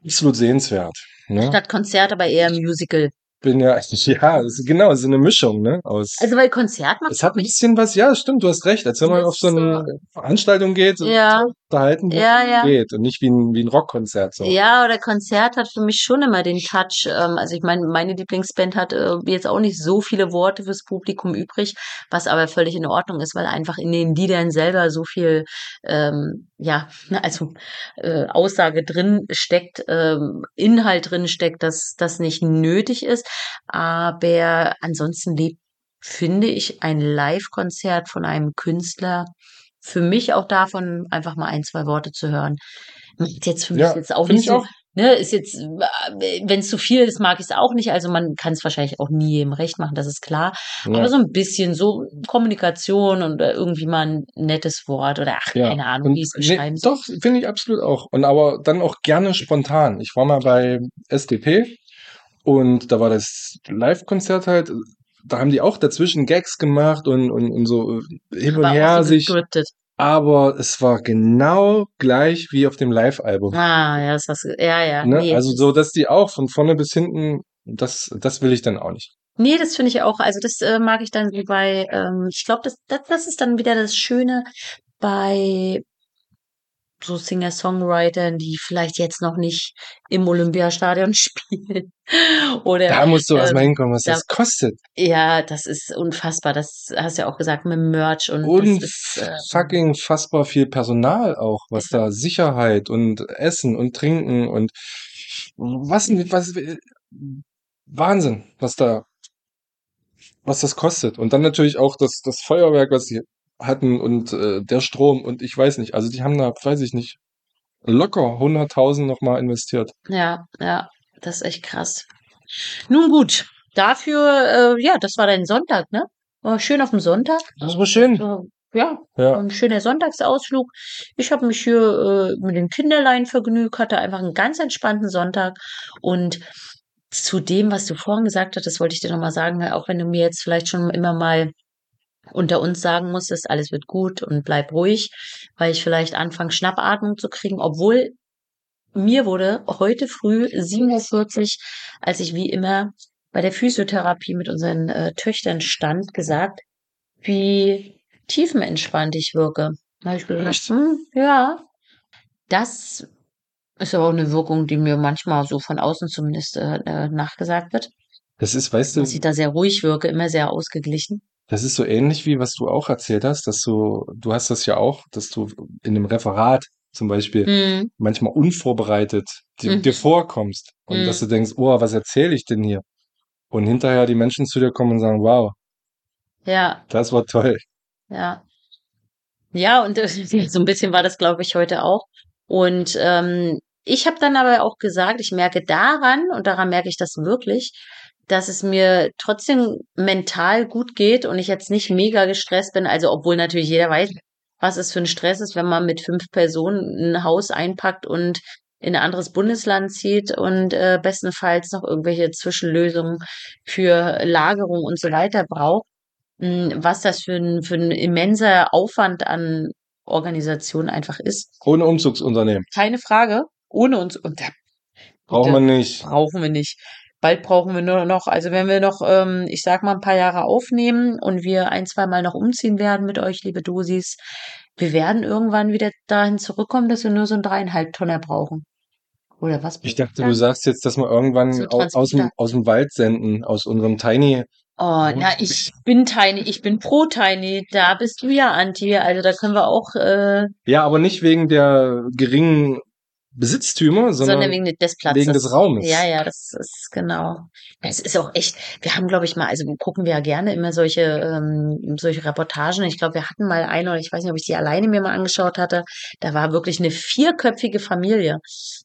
absolut sehenswert. Ne? Statt Konzert aber eher Musical. Bin ja, ja, genau, es ist eine Mischung, ne? Aus. Also weil Konzert macht es hat ein bisschen was, ja, stimmt, du hast recht. Als wenn man auf so eine Veranstaltung geht, so Ja. Wird, Ja, ja. geht und nicht wie ein, wie ein Rockkonzert. So. Ja, oder Konzert hat für mich schon immer den Touch. Ähm, also ich meine, meine Lieblingsband hat äh, jetzt auch nicht so viele Worte fürs Publikum übrig, was aber völlig in Ordnung ist, weil einfach in den Liedern selber so viel, ähm, ja, also äh, Aussage drin steckt, ähm, Inhalt drin steckt, dass das nicht nötig ist. Aber ansonsten lebt, finde ich, ein Live-Konzert von einem Künstler für mich auch davon, einfach mal ein, zwei Worte zu hören. Macht jetzt für mich Ja, jetzt auch nicht ich so, auch. ne, ist jetzt, wenn es zu viel ist, mag ich es auch nicht. Also man kann es wahrscheinlich auch nie jedem recht machen, das ist klar. Ja. Aber so ein bisschen so Kommunikation und äh, irgendwie mal ein nettes Wort oder ach, Ja. keine Ahnung, Und wie es beschreiben soll. Doch, finde ich absolut auch. Und aber dann auch gerne spontan. Ich war mal bei SDP und da war das Live-Konzert halt. Da haben die auch dazwischen Gags gemacht und, und, und so hin und her so sich. gescriptet. aber es war genau gleich wie auf dem Live-Album. Ah, ja, das hast du, ja, ja. Ne? Nee, Also so, dass die auch von vorne bis hinten, das, das will ich dann auch nicht. Nee, das finde ich auch. Also das äh, mag ich dann so bei, ähm, ich glaube, das, das, das ist dann wieder das Schöne bei so Singer-Songwritern, die vielleicht jetzt noch nicht im Olympiastadion spielen. Oder Da musst du erstmal ähm, hinkommen, was da- das kostet. ja, das ist unfassbar. Das hast du ja auch gesagt mit Merch und ist, äh, Unfucking fassbar viel Personal auch, was da Sicherheit und Essen und Trinken und was, was, Wahnsinn, was da, was das kostet. Und dann natürlich auch das, das Feuerwerk, was sie hatten und äh, der Strom und ich weiß nicht, also die haben da, weiß ich nicht, locker 100.000 nochmal investiert. ja, ja, das ist echt krass. Nun gut, dafür, äh, ja, das war dein Sonntag, ne? War schön auf dem Sonntag. Das war schön. So, ja, Ja. ein schöner Sonntagsausflug. Ich habe mich hier äh, mit den Kinderlein vergnügt, hatte einfach einen ganz entspannten Sonntag. Und zu dem, was du vorhin gesagt hast, das wollte ich dir nochmal sagen, auch wenn du mir jetzt vielleicht schon immer mal unter uns sagen musstest, alles wird gut und bleib ruhig, weil ich vielleicht anfange, Schnappatmung zu kriegen, obwohl mir wurde heute früh 7.40 Uhr, als ich wie immer bei der Physiotherapie mit unseren äh, Töchtern stand, gesagt, wie tiefenentspannt ich wirke. Da habe ich gesagt, Echt? hm, ja, das ist aber auch eine Wirkung, die mir manchmal so von außen zumindest äh, äh, nachgesagt wird, Das ist, weißt du, dass ich da sehr ruhig wirke, immer sehr ausgeglichen. Das ist so ähnlich wie was du auch erzählt hast, dass du, du hast das ja auch, dass du in einem Referat zum Beispiel Hm, manchmal unvorbereitet dir, Mhm. dir vorkommst und Mhm. dass du denkst, oh, was erzähle ich denn hier? Und hinterher die Menschen zu dir kommen und sagen, wow, ja, das war toll. Ja. Ja, und äh, so ein bisschen war das, glaube ich, heute auch. Und ähm, ich habe dann aber auch gesagt, ich merke daran, und daran merke ich das wirklich, dass es mir trotzdem mental gut geht und ich jetzt nicht mega gestresst bin. Also, obwohl natürlich jeder weiß, was es für ein Stress ist, wenn man mit fünf Personen ein Haus einpackt und in ein anderes Bundesland zieht und äh, bestenfalls noch irgendwelche Zwischenlösungen für Lagerung und so weiter braucht. Mm, Was das für ein, für ein immenser Aufwand an Organisation einfach ist. Ohne Umzugsunternehmen. Keine Frage. Ohne uns. Und Braucht man nicht. brauchen wir nicht. Bald brauchen wir nur noch, also wenn wir noch, ähm, ich sag mal, ein paar Jahre aufnehmen und wir ein, zwei Mal noch umziehen werden mit euch, liebe Dosis, wir werden irgendwann wieder dahin zurückkommen, dass wir nur so einen dreieinhalb Tonner brauchen. Oder was? Ich dachte, du sagst jetzt, dass wir irgendwann So au- aus, dem, aus dem Wald senden, aus unserem Tiny. Oh, na, ich bin Tiny, ich bin pro Tiny, da bist du ja Anti, also da können wir auch, äh, Ja, aber nicht wegen der geringen Besitztümer, sondern, sondern wegen des Platzes. wegen des Raumes. Ja, ja, das ist genau. Es ist auch echt, wir haben, glaube ich, mal, also gucken wir ja gerne immer solche, ähm, solche Reportagen. Ich glaube, wir hatten mal eine, oder ich weiß nicht, ob ich die alleine mir mal angeschaut hatte. Da war wirklich eine vierköpfige Familie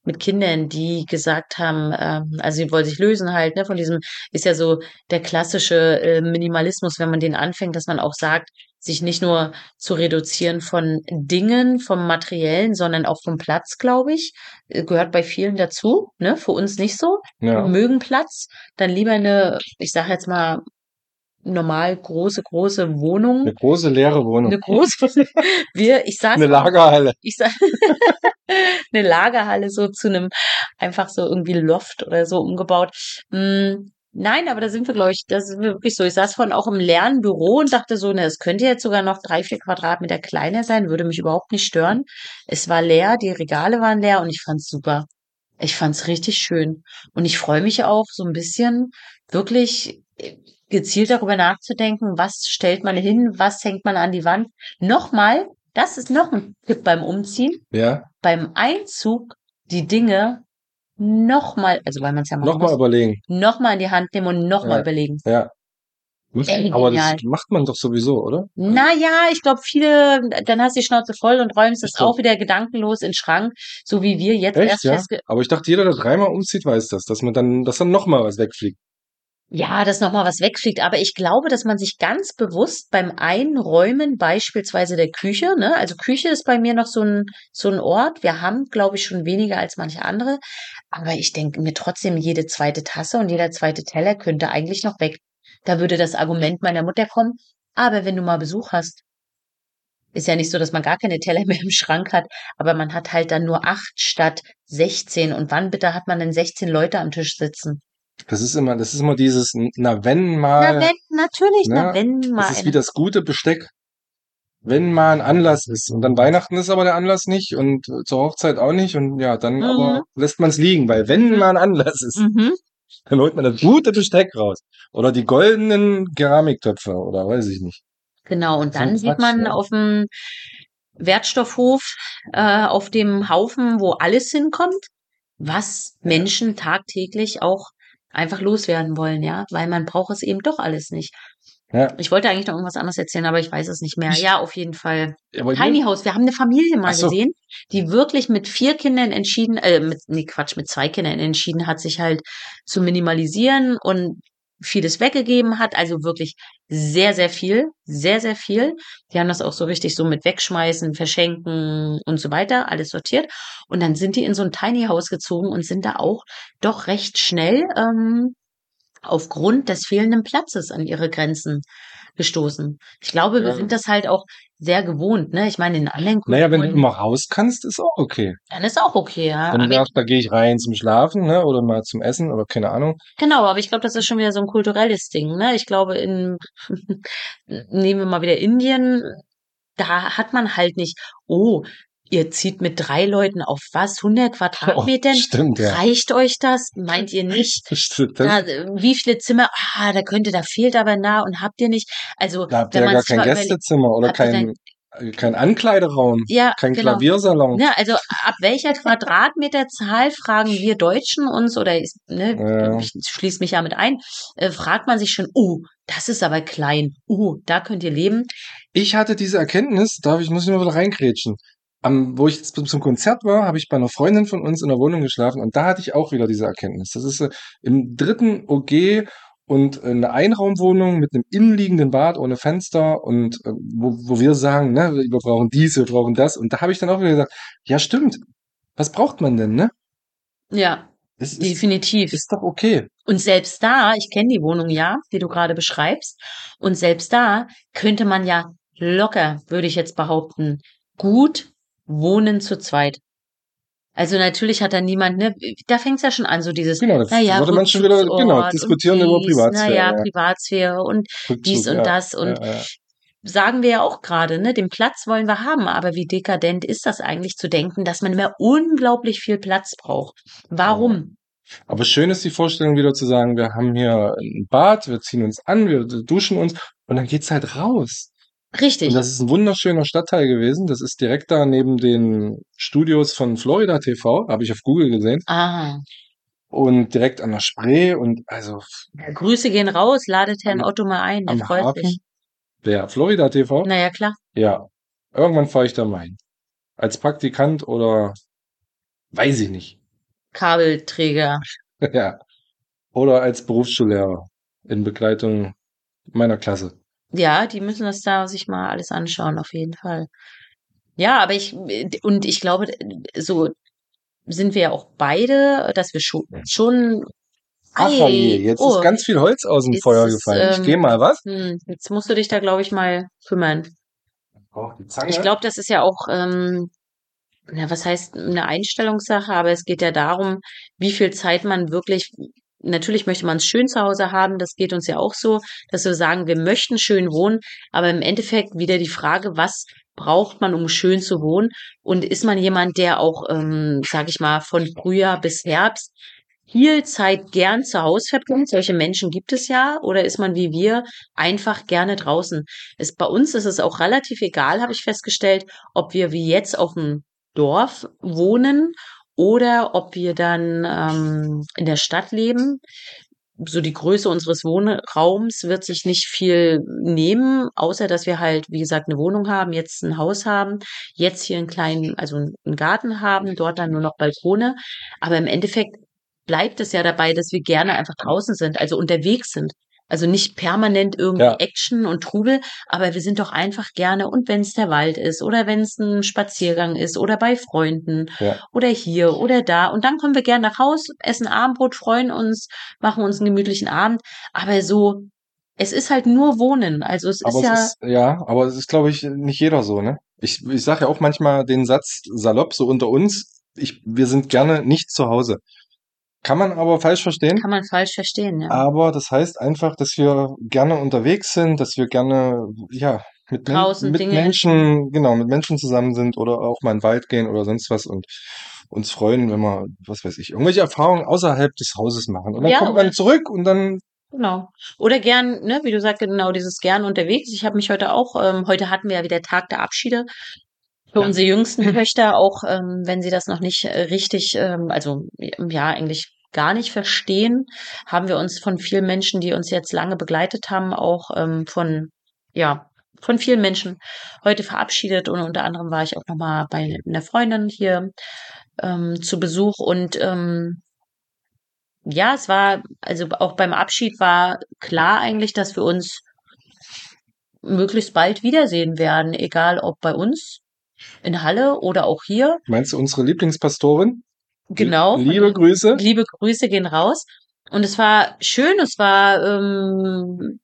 mit Kindern, die gesagt haben, ähm, also sie wollen sich lösen halt, ne, von diesem, ist ja so der klassische äh, Minimalismus, wenn man den anfängt, dass man auch sagt, sich nicht nur zu reduzieren von Dingen, vom Materiellen, sondern auch vom Platz, glaube ich. Äh, Gehört bei vielen dazu, ne? Für uns nicht so. Ja. mögen Platz. Dann lieber eine, ich sage jetzt mal, normal große, große Wohnung. Eine große leere Wohnung. Eine große, wir, ich sage Eine Lagerhalle. ich sag, eine Lagerhalle so zu einem einfach so irgendwie Loft oder so umgebaut. Nein, aber da sind wir, glaube ich, das ist wirklich so. Ich saß vorhin auch im Lernbüro und dachte so, ne, es könnte jetzt sogar noch drei, vier Quadratmeter kleiner sein, würde mich überhaupt nicht stören. Es war leer, die Regale waren leer und ich fand's super. Ich fand's richtig schön. Und ich freue mich auch so ein bisschen wirklich äh, gezielt darüber nachzudenken, was stellt man hin, was hängt man an die Wand. Nochmal, das ist noch ein Tipp beim Umziehen, Ja. beim Einzug die Dinge nochmal, also weil man es ja machen Nochmal muss, überlegen. nochmal in die Hand nehmen und nochmal Ja. überlegen. Ja. Ey, Aber das genial. macht man doch sowieso, oder? Naja, ich glaube, viele, dann hast du die Schnauze voll und räumst so. auch wieder gedankenlos in den Schrank, so wie wir jetzt Echt, erst ja? Aber ich dachte, jeder, der dreimal umzieht, weiß das, dass man dann, dass dann nochmal was wegfliegt. Ja, dass nochmal was wegfliegt. Aber ich glaube, dass man sich ganz bewusst beim Einräumen beispielsweise der Küche, ne, also Küche ist bei mir noch so ein, so ein Ort. Wir haben, glaube ich, schon weniger als manche andere. Aber ich denke mir trotzdem, jede zweite Tasse und jeder zweite Teller könnte eigentlich noch weg. Da würde das Argument meiner Mutter kommen. Aber wenn du mal Besuch hast, ist ja nicht so, dass man gar keine Teller mehr im Schrank hat, aber man hat halt dann nur acht statt 16. Und wann bitte hat man denn 16 Leute am Tisch sitzen? Das ist immer, das ist immer dieses, na wenn mal. Na wenn, natürlich, ne, na wenn mal. Das ist wie das gute Besteck. Wenn mal ein Anlass ist und dann Weihnachten ist aber der Anlass nicht und äh, zur Hochzeit auch nicht und ja, dann Mhm. aber lässt man es liegen, weil wenn mal ein Anlass ist, Mhm. dann holt man das gute Besteck raus. Oder die goldenen Keramiktöpfe oder weiß ich nicht. Genau, und dann sieht Quatsch, man ne? auf dem Wertstoffhof, äh, auf dem Haufen, wo alles hinkommt, was Menschen tagtäglich auch einfach loswerden wollen, ja, weil man braucht es eben doch alles nicht. Ja, Ich wollte eigentlich noch irgendwas anderes erzählen, aber ich weiß es nicht mehr. Ja, auf jeden Fall. aber Tiny House. Wir haben eine Familie mal so. gesehen, die wirklich mit vier Kindern entschieden, äh, mit, nee, Quatsch, mit zwei Kindern entschieden hat, sich halt zu minimalisieren und vieles weggegeben hat. Also wirklich sehr, sehr viel, sehr, sehr viel. Die haben das auch so richtig so mit wegschmeißen, verschenken und so weiter, alles sortiert. Und dann sind die in so ein Tiny House gezogen und sind da auch doch recht schnell ähm, aufgrund des fehlenden Platzes an ihre Grenzen gestoßen. Ich glaube, wir Ja. sind das halt auch sehr gewohnt, ne? Ich meine, in anderen naja, wenn du Kulturen, immer raus kannst, ist auch okay. dann ist auch okay, ja. Wenn du sagst, da gehe ich rein zum Schlafen, ne, oder mal zum Essen oder keine Ahnung. Genau, aber ich glaube, das ist schon wieder so ein kulturelles Ding, ne? Ich glaube, in, nehmen wir mal wieder Indien, da hat man halt nicht, oh, ihr zieht mit drei Leuten auf was? 100 Quadratmetern? Oh, stimmt, ja. Reicht euch das? Meint ihr nicht? Stimmt, Da, wie viele Zimmer? Ah, da könnte, da fehlt aber nah und habt ihr nicht? Also, da habt wenn ihr ja gar kein Gästezimmer oder kein, kein Ankleideraum, ja, kein genau. Klaviersalon. Ja, also ab welcher Quadratmeterzahl fragen wir Deutschen uns, oder ne, Ja. ich schließe mich ja mit ein, äh, fragt man sich schon, oh, das ist aber klein, oh, da könnt ihr leben. Ich hatte diese Erkenntnis, darf ich, muss ich mal wieder reingrätschen. Am, wo ich zum Konzert war, habe ich bei einer Freundin von uns in der Wohnung geschlafen und da hatte ich auch wieder diese Erkenntnis. Das ist äh, im dritten OG und eine Einraumwohnung mit einem innenliegenden Bad ohne Fenster und äh, wo, wo wir sagen, ne, wir brauchen dies, wir brauchen das. Und da habe ich dann auch wieder gesagt, ja stimmt, was braucht man denn, ne? Ja, Es ist, definitiv. ist doch okay. Und selbst da, ich kenne die Wohnung ja, die du gerade beschreibst, und selbst da könnte man ja locker, würde ich jetzt behaupten, gut wohnen zu zweit. Also natürlich hat da niemand, ne, da fängt's ja schon an, so dieses, Genau, naja, würde man schon wieder genau, diskutieren und über dies, Privatsphäre. Naja, ja. Privatsphäre und dies Rückzug, und ja, das und ja, ja. sagen wir ja auch gerade, ne, den Platz wollen wir haben, aber wie dekadent ist das eigentlich zu denken, dass man immer unglaublich viel Platz braucht? Warum? Aber schön ist die Vorstellung wieder zu sagen, wir haben hier ein Bad, wir ziehen uns an, wir duschen uns und dann geht's halt raus. Richtig. Und das ist ein wunderschöner Stadtteil gewesen. Das ist direkt da neben den Studios von Florida TV, habe ich auf Google gesehen. Ah, Und direkt an der Spree und also ja, Grüße gehen raus, ladet Herrn Am- Otto mal ein, der am freut Hafen. sich. Der Florida TV. Naja, klar. Ja. Irgendwann fahre ich da mal hin. Als Praktikant oder weiß ich nicht. Kabelträger. ja. Oder als Berufsschullehrer in Begleitung meiner Klasse. Ja, die müssen das da sich mal alles anschauen, auf jeden Fall. Ja, aber ich, und ich glaube, so sind wir ja auch beide, dass wir schon, schon, Ach je, jetzt oh, ist ganz viel Holz aus dem Feuer ist, gefallen. ich ähm, gehe mal was. hm, jetzt musst du dich da, glaube ich, mal kümmern. Oh, die Zange. Ich glaube, das ist ja auch, ähm, ja, was heißt eine Einstellungssache, aber es geht ja darum, wie viel Zeit man wirklich, natürlich möchte man es schön zu Hause haben, das geht uns ja auch so, dass wir sagen, wir möchten schön wohnen, aber im Endeffekt wieder die Frage, was braucht man, um schön zu wohnen? Und ist man jemand, der auch, ähm, sag ich mal, von Frühjahr bis Herbst viel Zeit gern zu Hause verbringt. Solche Menschen gibt es ja. Oder ist man wie wir einfach gerne draußen? Es, bei uns ist es auch relativ egal, habe ich festgestellt, ob wir wie jetzt auf dem Dorf wohnen oder ob wir dann ähm, in der Stadt leben. So die Größe unseres Wohnraums wird sich nicht viel nehmen, außer dass wir halt, wie gesagt, eine Wohnung haben, jetzt ein Haus haben, jetzt hier einen kleinen, also einen Garten haben, dort dann nur noch Balkone. Aber im Endeffekt bleibt es ja dabei, dass wir gerne einfach draußen sind, also unterwegs sind. Also nicht permanent irgendwie Ja. Action und Trubel, aber wir sind doch einfach gerne und wenn es der Wald ist oder wenn es ein Spaziergang ist oder bei Freunden Ja. oder hier oder da und dann kommen wir gerne nach Haus, essen Abendbrot, freuen uns, machen uns einen gemütlichen Abend, aber so Es ist halt nur Wohnen. Also es Aber ist es ja, ist, ja, aber es ist, glaube ich, nicht jeder so, ne? Ich, ich sage ja auch manchmal den Satz salopp, so unter uns, ich, wir sind gerne nicht zu Hause. Kann man aber falsch verstehen. kann man falsch verstehen, ja. Aber das heißt einfach, dass wir gerne unterwegs sind, dass wir gerne, ja, mit, Draußen mit Dinge Menschen, genau, mit Menschen zusammen sind oder auch mal in den Wald gehen oder sonst was und uns freuen, wenn wir, was weiß ich, irgendwelche Erfahrungen außerhalb des Hauses machen. Und dann Ja, kommt man zurück und dann, Genau. Oder gern, ne, wie du sagst, genau dieses gern unterwegs. Ich habe mich heute auch, ähm, heute hatten wir ja wieder Tag der Abschiede für Ja. unsere jüngsten Töchter, auch ähm, wenn sie das noch nicht äh, richtig, ähm, also ja, eigentlich gar nicht verstehen, haben wir uns von vielen Menschen, die uns jetzt lange begleitet haben, auch ähm, von, ja, von vielen Menschen heute verabschiedet. Und unter anderem war ich auch nochmal bei einer Freundin hier ähm, zu Besuch. Und ähm, ja, es war, also auch beim Abschied war klar eigentlich, dass wir uns möglichst bald wiedersehen werden, egal ob bei uns in Halle oder auch hier. meinst du unsere Lieblingspastorin? Genau. Liebe Grüße. Liebe Grüße gehen raus. Und es war schön, es war ähm,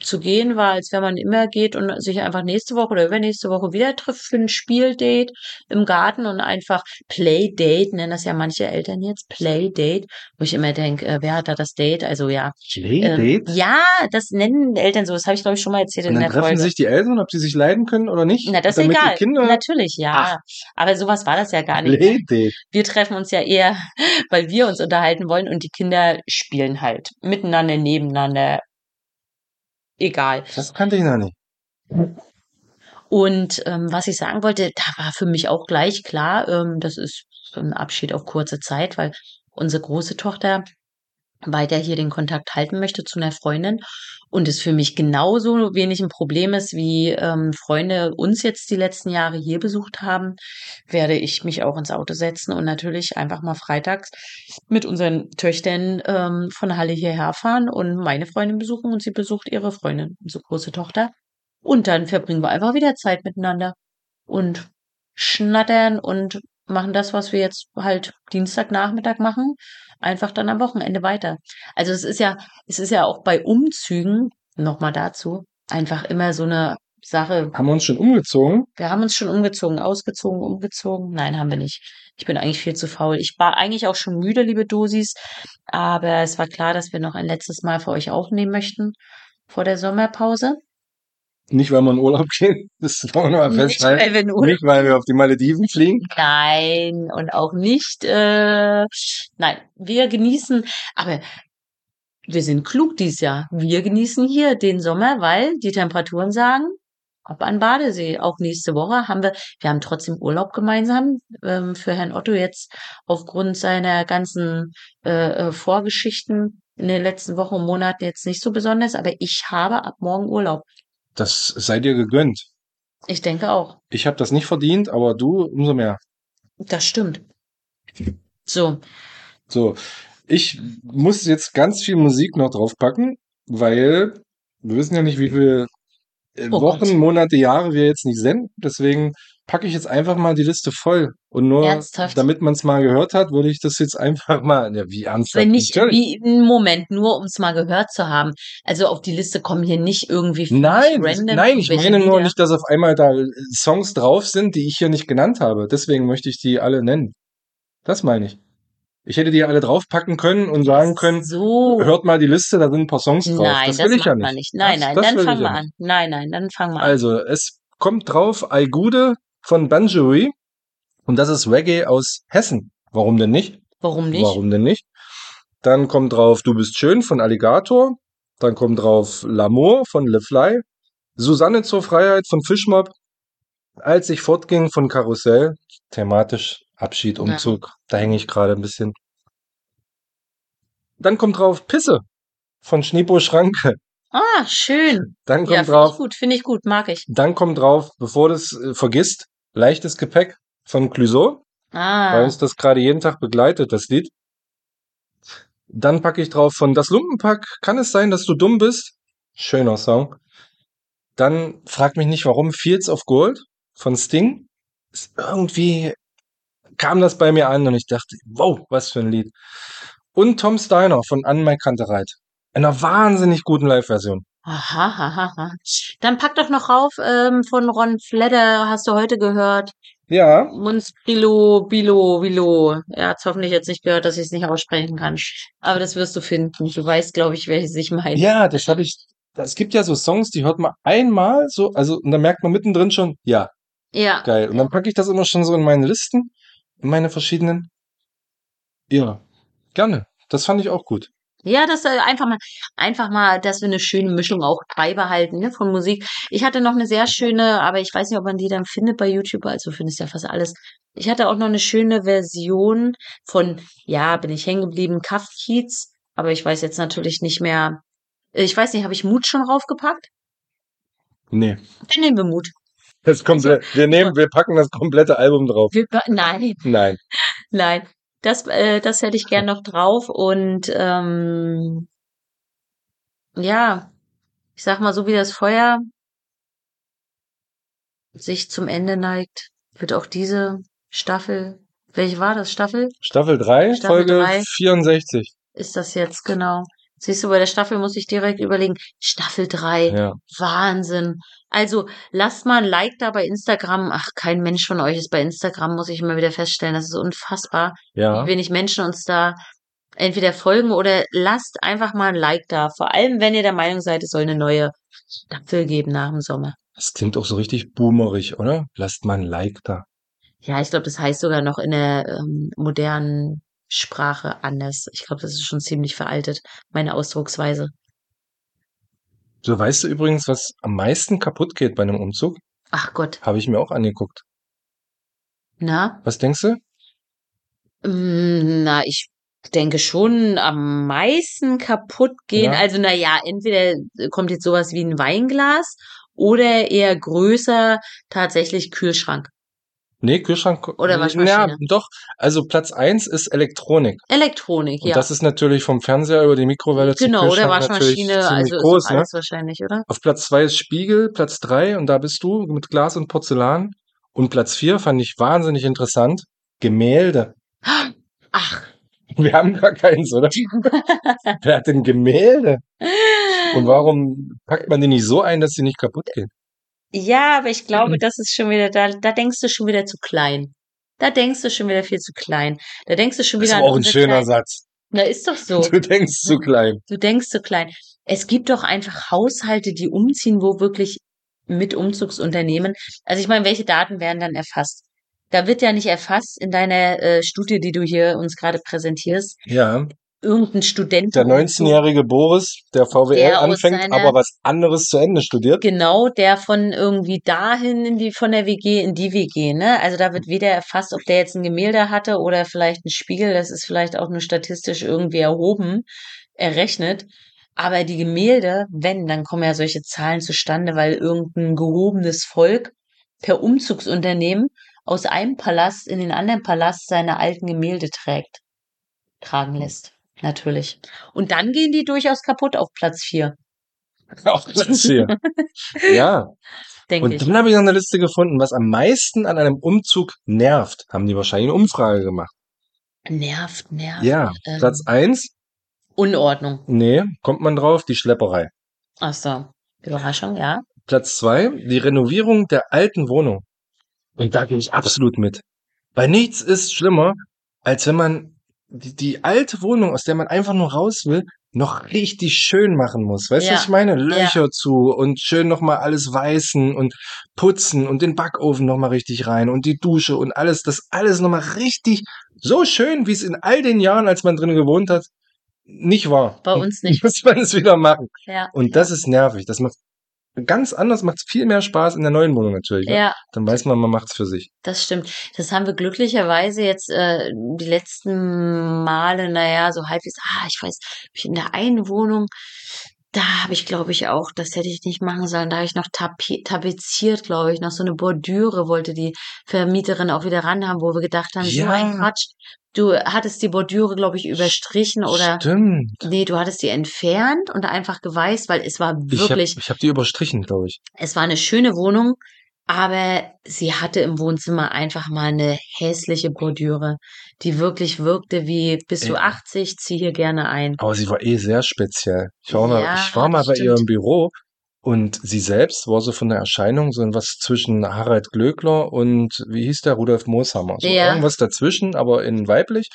zu gehen war, als wenn man immer geht und sich einfach nächste Woche oder übernächste Woche wieder trifft für ein Spieldate im Garten und einfach Playdate, nennen das ja manche Eltern jetzt, Playdate, wo ich immer denke, äh, wer hat da das Date? Also ja. Ähm, Playdate? ja, das nennen Eltern so, das habe ich glaube ich schon mal erzählt Und in der treffen Folge. sich die Eltern, ob sie sich leiden können oder nicht? Na, das ist egal. Natürlich, ja. Aber sowas war das ja gar nicht. Playdate. Wir treffen uns ja eher, weil wir uns unterhalten wollen und die Kinder spielen halt miteinander, nebeneinander. Egal. Das kannte ich noch nicht. Und ähm, was ich sagen wollte, da war für mich auch gleich klar, ähm, das ist so ein Abschied auf kurze Zeit, weil unsere große Tochter weiter hier den Kontakt halten möchte zu einer Freundin und es für mich genauso wenig ein Problem ist, wie ähm, Freunde uns jetzt die letzten Jahre hier besucht haben, werde ich mich auch ins Auto setzen und natürlich einfach mal freitags mit unseren Töchtern ähm, von Halle hierher fahren und meine Freundin besuchen und sie besucht ihre Freundin, unsere große Tochter. Und dann verbringen wir einfach wieder Zeit miteinander und schnattern und machen das, was wir jetzt halt Dienstagnachmittag machen, einfach dann am Wochenende weiter. Also es ist ja, es ist ja auch bei Umzügen, nochmal dazu, einfach immer so eine Sache. Haben wir uns schon umgezogen? Wir haben uns schon umgezogen, ausgezogen, umgezogen. Nein, haben wir nicht. Ich bin eigentlich viel zu faul. Ich war eigentlich auch schon müde, liebe Dosis, aber es war klar, dass wir noch ein letztes Mal für euch aufnehmen möchten vor der Sommerpause. Nicht, weil wir in Urlaub gehen. Das wollen wir mal Nicht, festhalten. weil wir nur Nicht, weil wir auf die Malediven fliegen. Nein, und auch nicht, äh, nein, wir genießen, aber wir sind klug dieses Jahr. Wir genießen hier den Sommer, weil die Temperaturen sagen, ab an Badesee. Auch nächste Woche haben wir, wir haben trotzdem Urlaub gemeinsam. Ähm, für Herrn Otto jetzt aufgrund seiner ganzen äh, äh, Vorgeschichten in den letzten Wochen und Monaten jetzt nicht so besonders, aber ich habe ab morgen Urlaub. Das sei dir gegönnt. Ich denke auch. Ich habe das nicht verdient, aber du umso mehr. Das stimmt. So, So, ich muss jetzt ganz viel Musik noch draufpacken, weil wir wissen ja nicht, wie viele äh, Oh Wochen, Gott. Monate, Jahre wir jetzt nicht senden. Deswegen packe ich jetzt einfach mal die Liste voll. Und nur, Ernsthaft? damit man es mal gehört hat, würde ich das jetzt einfach mal, ja, wie ernsthaft? Wenn nicht, wie, einen Moment, nur um es mal gehört zu haben. Also auf die Liste kommen hier nicht irgendwie Nein, random nein, ich meine nur nicht, dass auf einmal da äh, Songs drauf sind, die ich hier nicht genannt habe. Deswegen möchte ich die alle nennen. Das meine ich. Ich hätte die alle draufpacken können und sagen können, So. hört mal die Liste, da sind ein paar Songs drauf. Nein, das das, will ich ja nicht. nicht. Nein, nein, das dann fangen wir ja an. Nein, nein, dann fangen wir an. Also, es kommt drauf Aigude von Banjoui und das ist Reggae aus Hessen. Warum denn nicht? Warum nicht? Warum denn nicht? Dann kommt drauf Du bist schön von Alligator. Dann kommt drauf L'amour von Le Fly. Susanne zur Freiheit von Fischmob. Als ich fortging von Karussell. Thematisch Abschied, Ja. Umzug. Da hänge ich gerade ein bisschen. Dann kommt drauf Pisse von Schneepo Schranke. Ah, schön. Dann kommt Ja, finde ich drauf, gut, finde ich gut, mag ich. dann kommt drauf, bevor du es äh, vergisst, leichtes Gepäck von Clouseau. weil Ah, uns das gerade jeden Tag begleitet, das Lied. Dann packe ich drauf von Das Lumpenpack, kann es sein, dass du dumm bist? Schöner Song. Dann frag mich nicht warum, Fields of Gold von Sting. Ist irgendwie kam das bei mir an und ich dachte, wow, was für ein Lied. Und Tom Steiner von An My Kantereit. Einer wahnsinnig guten Live-Version. Aha, aha, aha. Dann pack doch noch rauf ähm, von Ron Fledder, hast du heute gehört. Ja, Munspilo, Bilo, Bilo. Er hat's hoffentlich jetzt nicht gehört, dass ich es nicht aussprechen kann. Aber das wirst du finden. Du weißt, glaube ich, welches ich meine. ja, das habe ich. Es gibt ja so Songs, die hört man einmal so, also und dann merkt man mittendrin schon, ja, Ja. geil. Und dann packe ich das immer schon so in meine Listen, in meine verschiedenen. Ja, gerne. Das fand ich auch gut. Ja, das äh, einfach mal, einfach mal, dass wir eine schöne Mischung auch beibehalten, ne, von Musik. Ich hatte noch eine sehr schöne, aber ich weiß nicht, ob man die dann findet bei YouTube, also findest ja fast alles. Ich hatte auch noch eine schöne Version von, ja, bin ich hängen geblieben, Kaffkiez, aber ich weiß jetzt natürlich nicht mehr. Ich weiß nicht, habe ich Mut schon raufgepackt? Nee. Dann nehmen wir Mut. Das komplett, wir nehmen, wir packen das komplette Album drauf. Wir, nein, Nein. nein. Das, äh, das hätte ich gern noch drauf und ähm, ja, ich sag mal, so wie das Feuer sich zum Ende neigt, wird auch diese Staffel, welche war das? Staffel? Staffel 3, Staffel Folge drei. 64. Ist das jetzt genau? Siehst du, bei der Staffel muss ich direkt überlegen. Staffel 3. Ja. Wahnsinn. Also lasst mal ein Like da bei Instagram. Ach, kein Mensch von euch ist bei Instagram, muss ich immer wieder feststellen. Das ist unfassbar, Ja. wie wenig Menschen uns da entweder folgen oder lasst einfach mal ein Like da. Vor allem, wenn ihr der Meinung seid, es soll eine neue Staffel geben nach dem Sommer. Das klingt auch so richtig boomerig, oder? Lasst mal ein Like da. Ja, ich glaube, das heißt sogar noch in der ähm, modernen Sprache anders. Ich glaube, das ist schon ziemlich veraltet, meine Ausdrucksweise. So, weißt du übrigens, was am meisten kaputt geht bei einem Umzug? Ach Gott. Habe ich mir auch angeguckt. Na? Was denkst du? Mm, Na, ich denke schon am meisten kaputt gehen. Ja. Also, na ja, entweder kommt jetzt sowas wie ein Weinglas oder eher größer tatsächlich Kühlschrank. Nee, Kühlschrank. Oder Ja, Waschmaschine. doch. Also Platz eins ist Elektronik. Elektronik, Und ja. das ist natürlich vom Fernseher über die Mikrowelle Genau, oder Kühlschrank natürlich Waschmaschine, also ist groß, doch ne? alles wahrscheinlich, oder? Auf Platz zwei ist Spiegel, Platz drei und da bist du mit Glas und Porzellan. Und Platz vier fand ich wahnsinnig interessant. Gemälde. Ach. Wir haben gar keins, oder? Wer hat denn Gemälde? Und warum packt man die nicht so ein, dass sie nicht kaputt gehen? Ja, aber ich glaube, das ist schon wieder, da, da denkst du schon wieder zu klein. Da denkst du schon wieder viel zu klein. Da denkst du schon Das ist wieder aber an auch ein schöner kleinen- Satz. Na, ist doch so. Du denkst zu klein. Du denkst zu klein. Es gibt doch einfach Haushalte, die umziehen, wo wirklich mit Umzugsunternehmen. Also ich meine, welche Daten werden dann erfasst? Da wird ja nicht erfasst in deiner äh, Studie, die du hier uns gerade präsentierst, Ja, irgendein Student. der 19-jährige Boris, der VWL Der anfängt, aber was anderes zu Ende studiert. Genau, der von irgendwie dahin in die, von der WG in die WG, ne? Also da wird weder erfasst, ob der jetzt ein Gemälde hatte oder vielleicht ein Spiegel. Das ist vielleicht auch nur statistisch irgendwie erhoben, errechnet. Aber die Gemälde, wenn, dann kommen ja solche Zahlen zustande, weil irgendein gehobenes Volk per Umzugsunternehmen aus einem Palast in den anderen Palast seine alten Gemälde trägt, tragen lässt. Natürlich. Und dann gehen die durchaus kaputt auf Platz vier, Auf Platz vier. ja, denke und dann habe ich noch eine Liste gefunden, was am meisten an einem Umzug nervt. Haben die wahrscheinlich eine Umfrage gemacht. Nervt, nervt. Ja, ähm, Platz eins, Unordnung. nee, kommt man drauf, die Schlepperei. Ach so. Überraschung, ja. Platz zwei, die Renovierung der alten Wohnung. Und da gehe ich absolut mit. Weil nichts ist schlimmer, als wenn man die, die alte Wohnung, aus der man einfach nur raus will, noch richtig schön machen muss. Weißt du, Ja, was ich meine? Löcher zu und schön nochmal alles weißen und putzen und den Backofen nochmal richtig rein und die Dusche und alles, das alles nochmal richtig so schön, wie es in all den Jahren, als man drin gewohnt hat, nicht war. Bei uns nicht. Muss man es wieder machen. Ja. Und das ist nervig. Das macht ganz anders, macht viel mehr Spaß in der neuen Wohnung natürlich. Ne? Ja, Dann weiß man, man macht's für sich. das stimmt. Das haben wir glücklicherweise jetzt äh, die letzten Male, naja, so halbwegs, ah, ich weiß, in der einen Wohnung, da habe ich, glaube ich, auch, das hätte ich nicht machen sollen, da habe ich noch tape tapeziert, glaube ich, noch so eine Bordüre wollte die Vermieterin auch wieder ran haben, wo wir gedacht haben, so ein Ja. Quatsch. Du hattest die Bordüre, glaube ich, überstrichen oder Stimmt. nee, du hattest die entfernt und einfach geweißt, weil es war Ich habe wirklich ich hab die überstrichen, glaube ich. Es war eine schöne Wohnung. Aber sie hatte im Wohnzimmer einfach mal eine hässliche Bordüre, die wirklich wirkte wie, bist du Ja. 80, zieh hier gerne ein. Aber sie war eh sehr speziell. Ich war mal, Ja, ich war mal bei stimmt. im Büro und sie selbst war so von der Erscheinung so was zwischen Harald Glöckler und wie hieß der Rudolf Mooshammer. So Ja. irgendwas dazwischen, aber in weiblich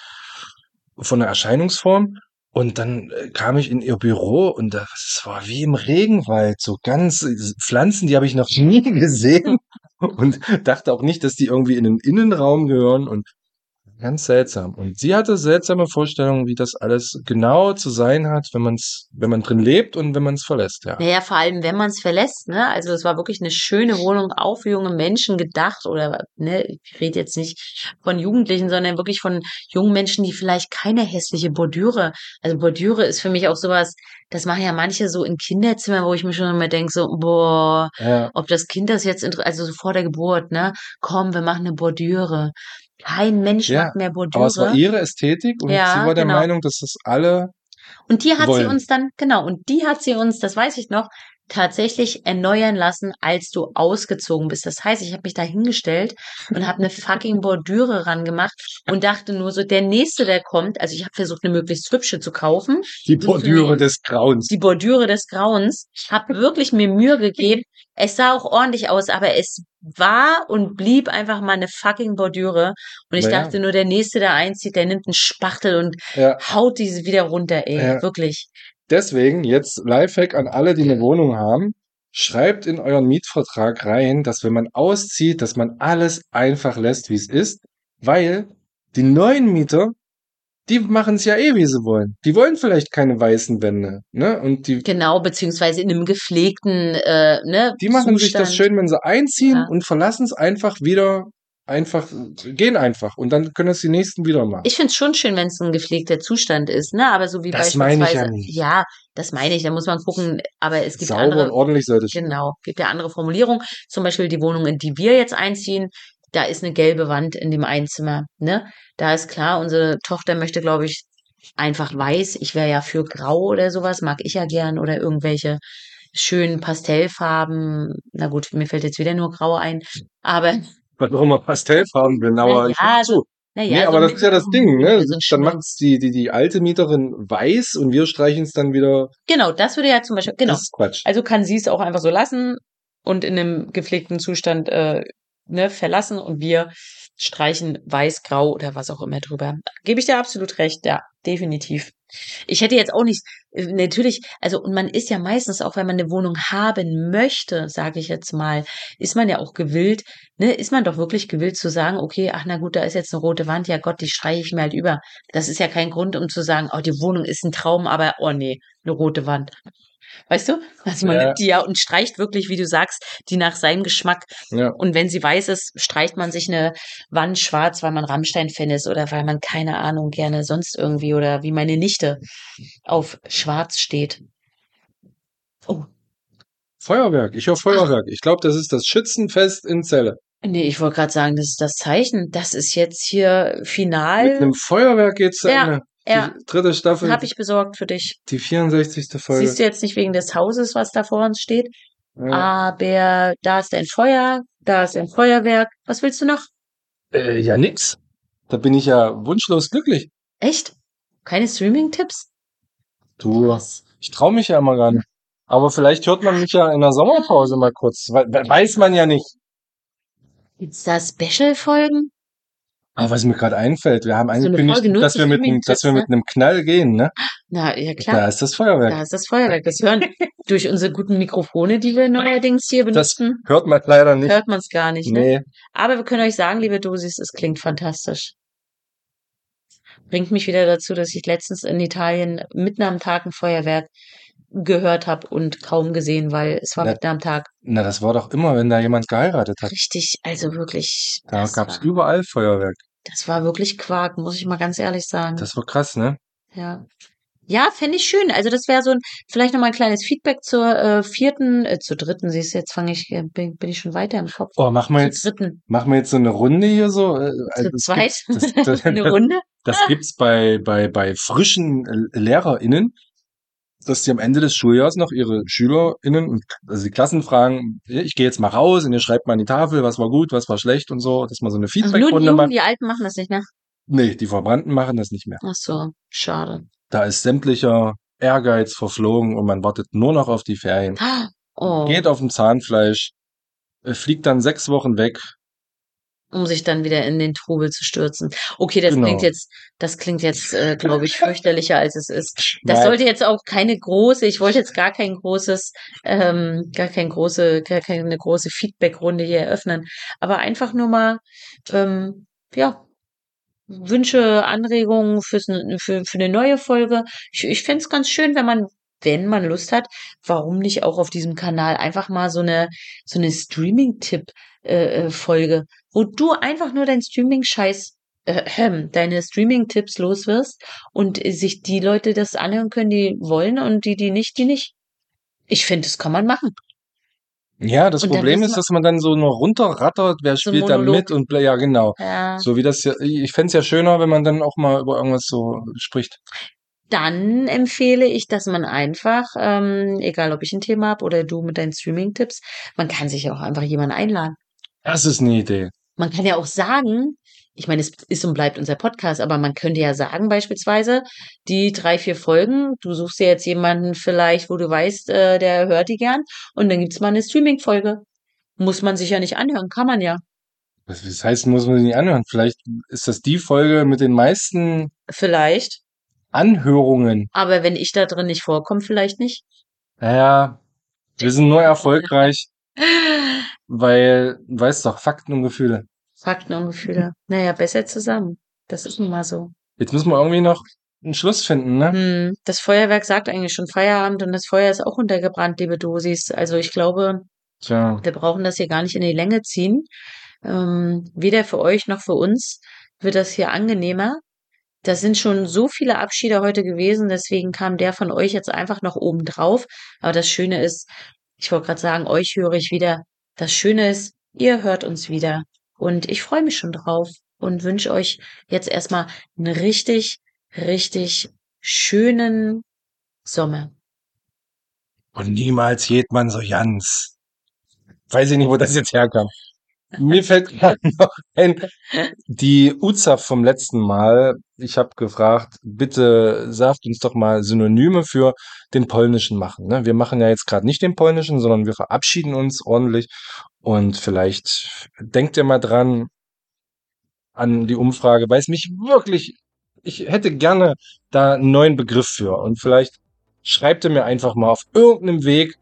von der Erscheinungsform. Und dann äh, kam ich in ihr Büro und das war wie im Regenwald, so ganz äh, Pflanzen, die habe ich noch nie gesehen und dachte auch nicht, dass die irgendwie in den Innenraum gehören und Ganz seltsam. Und sie hatte seltsame Vorstellungen, wie das alles genau zu sein hat, wenn man's, wenn man drin lebt und wenn man es verlässt, ja. Naja, vor allem, wenn man es verlässt, ne? Also es war wirklich eine schöne Wohnung, auch für junge Menschen gedacht oder, ne, ich rede jetzt nicht von Jugendlichen, sondern wirklich von jungen Menschen, die vielleicht keine hässliche Bordüre, also Bordüre ist für mich auch sowas, das machen ja manche so in Kinderzimmern, wo ich mir schon immer denke, so, boah, Ja, ob das Kind das jetzt, also so vor der Geburt, ne, komm, wir machen eine Bordüre. Kein Mensch Ja, macht mehr aber es war Bordüre. ihre Ästhetik und Ja, sie war der genau. Meinung, dass das alle Und die hat sie wollen. uns dann, genau, und die hat sie uns, das weiß ich noch, tatsächlich erneuern lassen, als du ausgezogen bist. Das heißt, ich habe mich da hingestellt und habe eine fucking Bordüre rangemacht und dachte nur so, der nächste, der kommt, also ich habe versucht, eine möglichst hübsche zu kaufen, die So Bordüre wie- des Grauens. die Bordüre des Grauens, habe wirklich mir Mühe gegeben. Es sah auch ordentlich aus, aber es war und blieb einfach mal eine fucking Bordüre. Und ich Naja. dachte nur, der nächste, der einzieht, der nimmt einen Spachtel und Ja, haut diese wieder runter, ey. Ja. Wirklich. Deswegen jetzt Lifehack an alle, die eine Wohnung haben. Schreibt in euren Mietvertrag rein, dass wenn man auszieht, dass man alles einfach lässt, wie es ist, weil die neuen Mieter, die machen es ja eh, wie sie wollen. Die wollen vielleicht keine weißen Wände, ne? Und die, Genau, beziehungsweise in einem gepflegten, äh, ne, die machen sich Zustand. das schön, wenn sie einziehen Ja. und verlassen es einfach wieder, einfach, gehen einfach. Und dann können es die nächsten wieder machen. Ich finde es schon schön, wenn es ein gepflegter Zustand ist, ne? Aber so wie Das meine ich beispielsweise, ja nicht. ja, das meine ich, da muss man gucken, aber es gibt Sauber und andere, ordentlich sollte es genau, gibt ja andere Formulierungen. Zum Beispiel die Wohnung, in die wir jetzt einziehen, da ist eine gelbe Wand in dem Einzimmer, ne? Da ist klar, unsere Tochter möchte, glaube ich, einfach weiß. Ich wäre ja für grau oder sowas, mag ich ja gern oder irgendwelche schönen Pastellfarben. Na gut, mir fällt jetzt wieder nur grau ein, aber Was auch immer Pastellfarben bin, aber Na ich ja, ja, zu. naja, nee, so aber das ist ja das so Ding, ne? so Dann macht die, die, die alte Mieterin weiß und wir streichen es dann wieder. Genau, das würde ja zum Beispiel, genau. Das ist Quatsch. Also kann sie es auch einfach so lassen und in einem gepflegten Zustand äh, ne, verlassen und wir streichen weiß, grau oder was auch immer drüber. Gebe ich dir absolut recht, ja, definitiv. Ich hätte jetzt auch nicht, äh, natürlich, also und man ist ja meistens auch, wenn man eine Wohnung haben möchte, sage ich jetzt mal, ist man ja auch gewillt, ne, ist man doch wirklich gewillt zu sagen, okay, ach na gut, da ist jetzt eine rote Wand, ja Gott, die streiche ich mir halt über. Das ist ja kein Grund, um zu sagen, oh, die Wohnung ist ein Traum, aber oh nee, eine rote Wand. Weißt du? Also man Ja. nimmt die ja und streicht wirklich, wie du sagst, die nach seinem Geschmack. Ja. Und wenn sie weiß ist, streicht man sich eine Wand schwarz, weil man Rammstein-Fan ist oder weil man, keine Ahnung, gerne sonst irgendwie oder wie meine Nichte auf schwarz steht. Oh, Feuerwerk. Ich höre Feuerwerk. Ich glaube, das ist das Schützenfest in Celle. nee, ich wollte gerade sagen, das ist das Zeichen. Das ist jetzt hier Mit final. einem Feuerwerk geht's zu Ja, Ende. Ja. Die dritte Staffel, Habe ich besorgt für dich. die 64. Folge. Siehst du jetzt nicht wegen des Hauses, was da vor uns steht, ja. aber da ist ein Feuer, da ist ein Feuerwerk. Was willst du noch? Äh, ja, nix. Da bin ich ja wunschlos glücklich. Echt? Keine Streaming-Tipps? Du, ich traue mich ja immer gar nicht. Aber vielleicht hört man mich ja in der Sommerpause mal kurz. We we- weiß man ja nicht. Gibt's da Special-Folgen? Aber was mir gerade einfällt, wir haben So angekündigt, Folge nur dass wir mit, einem- Streaming-Tipps, dass wir mit ne? einem Knall gehen, ne? Na, ja Da klar. ist das Feuerwerk. Da ist das Feuerwerk. Das hören durch unsere guten Mikrofone, die wir neuerdings hier Das benutzen, hört man leider nicht. hört man es gar nicht. Ne? Nee. Aber wir können euch sagen, liebe Dosis, es klingt fantastisch. Bringt mich wieder dazu, dass ich letztens in Italien mitten am Tag ein Feuerwerk gehört habe und kaum gesehen, weil es war Ja. mitten am Tag. Na, das war doch immer, wenn da jemand geheiratet hat. Richtig, also wirklich, Da das gab's war, überall Feuerwerk. das war wirklich Quark, muss ich mal ganz ehrlich sagen. Das war krass, ne? Ja. Ja, fände ich schön. Also das wäre so ein, vielleicht nochmal ein kleines Feedback zur äh, vierten, äh, zur dritten, siehst du, jetzt fange ich, äh, bin, bin ich schon weiter im Kopf. Oh, machen wir jetzt, dritten, machen wir jetzt so eine Runde hier so? Äh, zur also das zweit, gibt's, das, das, eine Runde. das gibt's bei, bei, bei frischen äh, LehrerInnen. Dass die am Ende des Schuljahres noch ihre SchülerInnen, also die Klassen fragen, ich gehe jetzt mal raus und ihr schreibt mal an die Tafel, was war gut, was war schlecht und so, dass man so eine Also nur die Feedbackrunde Jungen, macht. die Alten machen das nicht mehr. Nee, die Verbrannten machen das nicht mehr. Ach so, schade. Da ist sämtlicher Ehrgeiz verflogen und man wartet nur noch auf die Ferien. Oh, Geht auf dem Zahnfleisch, äh, fliegt dann sechs Wochen weg. Um sich dann wieder in den Trubel zu stürzen. Okay, das Genau. klingt jetzt, das klingt jetzt, äh, glaube ich, fürchterlicher als es ist. Das Nein. sollte jetzt auch keine große, ich wollte jetzt gar kein großes, ähm, gar kein große, gar keine große Feedback-Runde hier eröffnen. Aber einfach nur mal, ähm, ja, Wünsche, Anregungen fürs, für, für eine neue Folge. Ich, ich fänd's ganz schön, wenn man, wenn man Lust hat, warum nicht auch auf diesem Kanal einfach mal so eine, so eine Streaming-Tipp, äh, äh, Folge, wo du einfach nur dein Streaming-Scheiß, äh, deine Streaming-Tipps loswirst und sich die Leute das anhören können, die wollen und die, die nicht, die nicht. Ich finde, das kann man machen. Ja, das Und Problem ist, dass man dann so nur runterrattert, wer So spielt da mit und ja, genau. Ja. So wie das ja, ich fänd's ja schöner, wenn man dann auch mal über irgendwas so spricht. Dann empfehle ich, dass man einfach, ähm, egal ob ich ein Thema habe oder du mit deinen Streaming-Tipps, man kann sich auch einfach jemanden einladen. Das ist eine Idee. Man kann ja auch sagen, ich meine, es ist und bleibt unser Podcast, aber man könnte ja sagen, beispielsweise, die drei, vier Folgen, du suchst dir jetzt jemanden vielleicht, wo du weißt, äh, der hört die gern, und dann gibt's mal eine Streaming-Folge. Muss man sich ja nicht anhören, kann man ja. Das das heißt, muss man sich nicht anhören. Vielleicht ist das die Folge mit den meisten Vielleicht. Anhörungen. Aber wenn ich da drin nicht vorkomme, vielleicht nicht. Naja, wir sind nur erfolgreich, weil, weißt doch, Fakten und Gefühle. Fakten und Gefühle. Naja, besser zusammen. Das ist nun mal so. Jetzt müssen wir irgendwie noch einen Schluss finden, ne? Hm, das Feuerwerk sagt eigentlich schon Feierabend und das Feuer ist auch untergebrannt, liebe Dosis. Also ich glaube, Tja, wir brauchen das hier gar nicht in die Länge ziehen. Ähm, weder für euch noch für uns wird das hier angenehmer. Das sind schon so viele Abschiede heute gewesen, deswegen kam der von euch jetzt einfach noch oben drauf. Aber das Schöne ist, ich wollte gerade sagen, euch höre ich wieder. Das Schöne ist, ihr hört uns wieder. Und ich freue mich schon drauf und wünsche euch jetzt erstmal einen richtig, richtig schönen Sommer. und niemals geht man so ganz. Weiß ich nicht, wo das jetzt herkam. Mir fällt gerade noch ein, die Uza vom letzten Mal. Ich habe gefragt, bitte sagt uns doch mal Synonyme für den polnischen machen. Ne? Wir machen ja jetzt gerade nicht den polnischen, sondern wir verabschieden uns ordentlich. Und vielleicht denkt ihr mal dran an die Umfrage, weil es mich wirklich, ich hätte gerne da einen neuen Begriff für. Und vielleicht schreibt ihr mir einfach mal auf irgendeinem Weg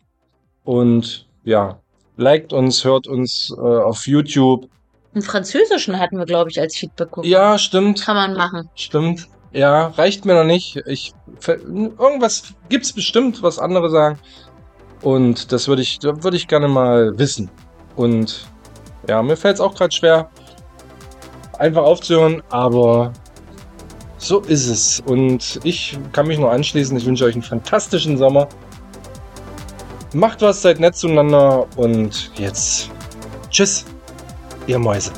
und ja, liked uns, hört uns äh, auf YouTube. Einen französischen hatten wir, glaube ich, als Feedback. Ja, stimmt. Kann man machen. Stimmt. Ja, reicht mir noch nicht. Ich irgendwas gibt's bestimmt, was andere sagen. Und das würde ich würde ich gerne mal wissen. Und ja, mir fällt es auch gerade schwer einfach aufzuhören, aber so ist es. Und ich kann mich nur anschließen. Ich wünsche euch einen fantastischen Sommer. Macht was, seid nett zueinander und jetzt tschüss, ihr Mäuse.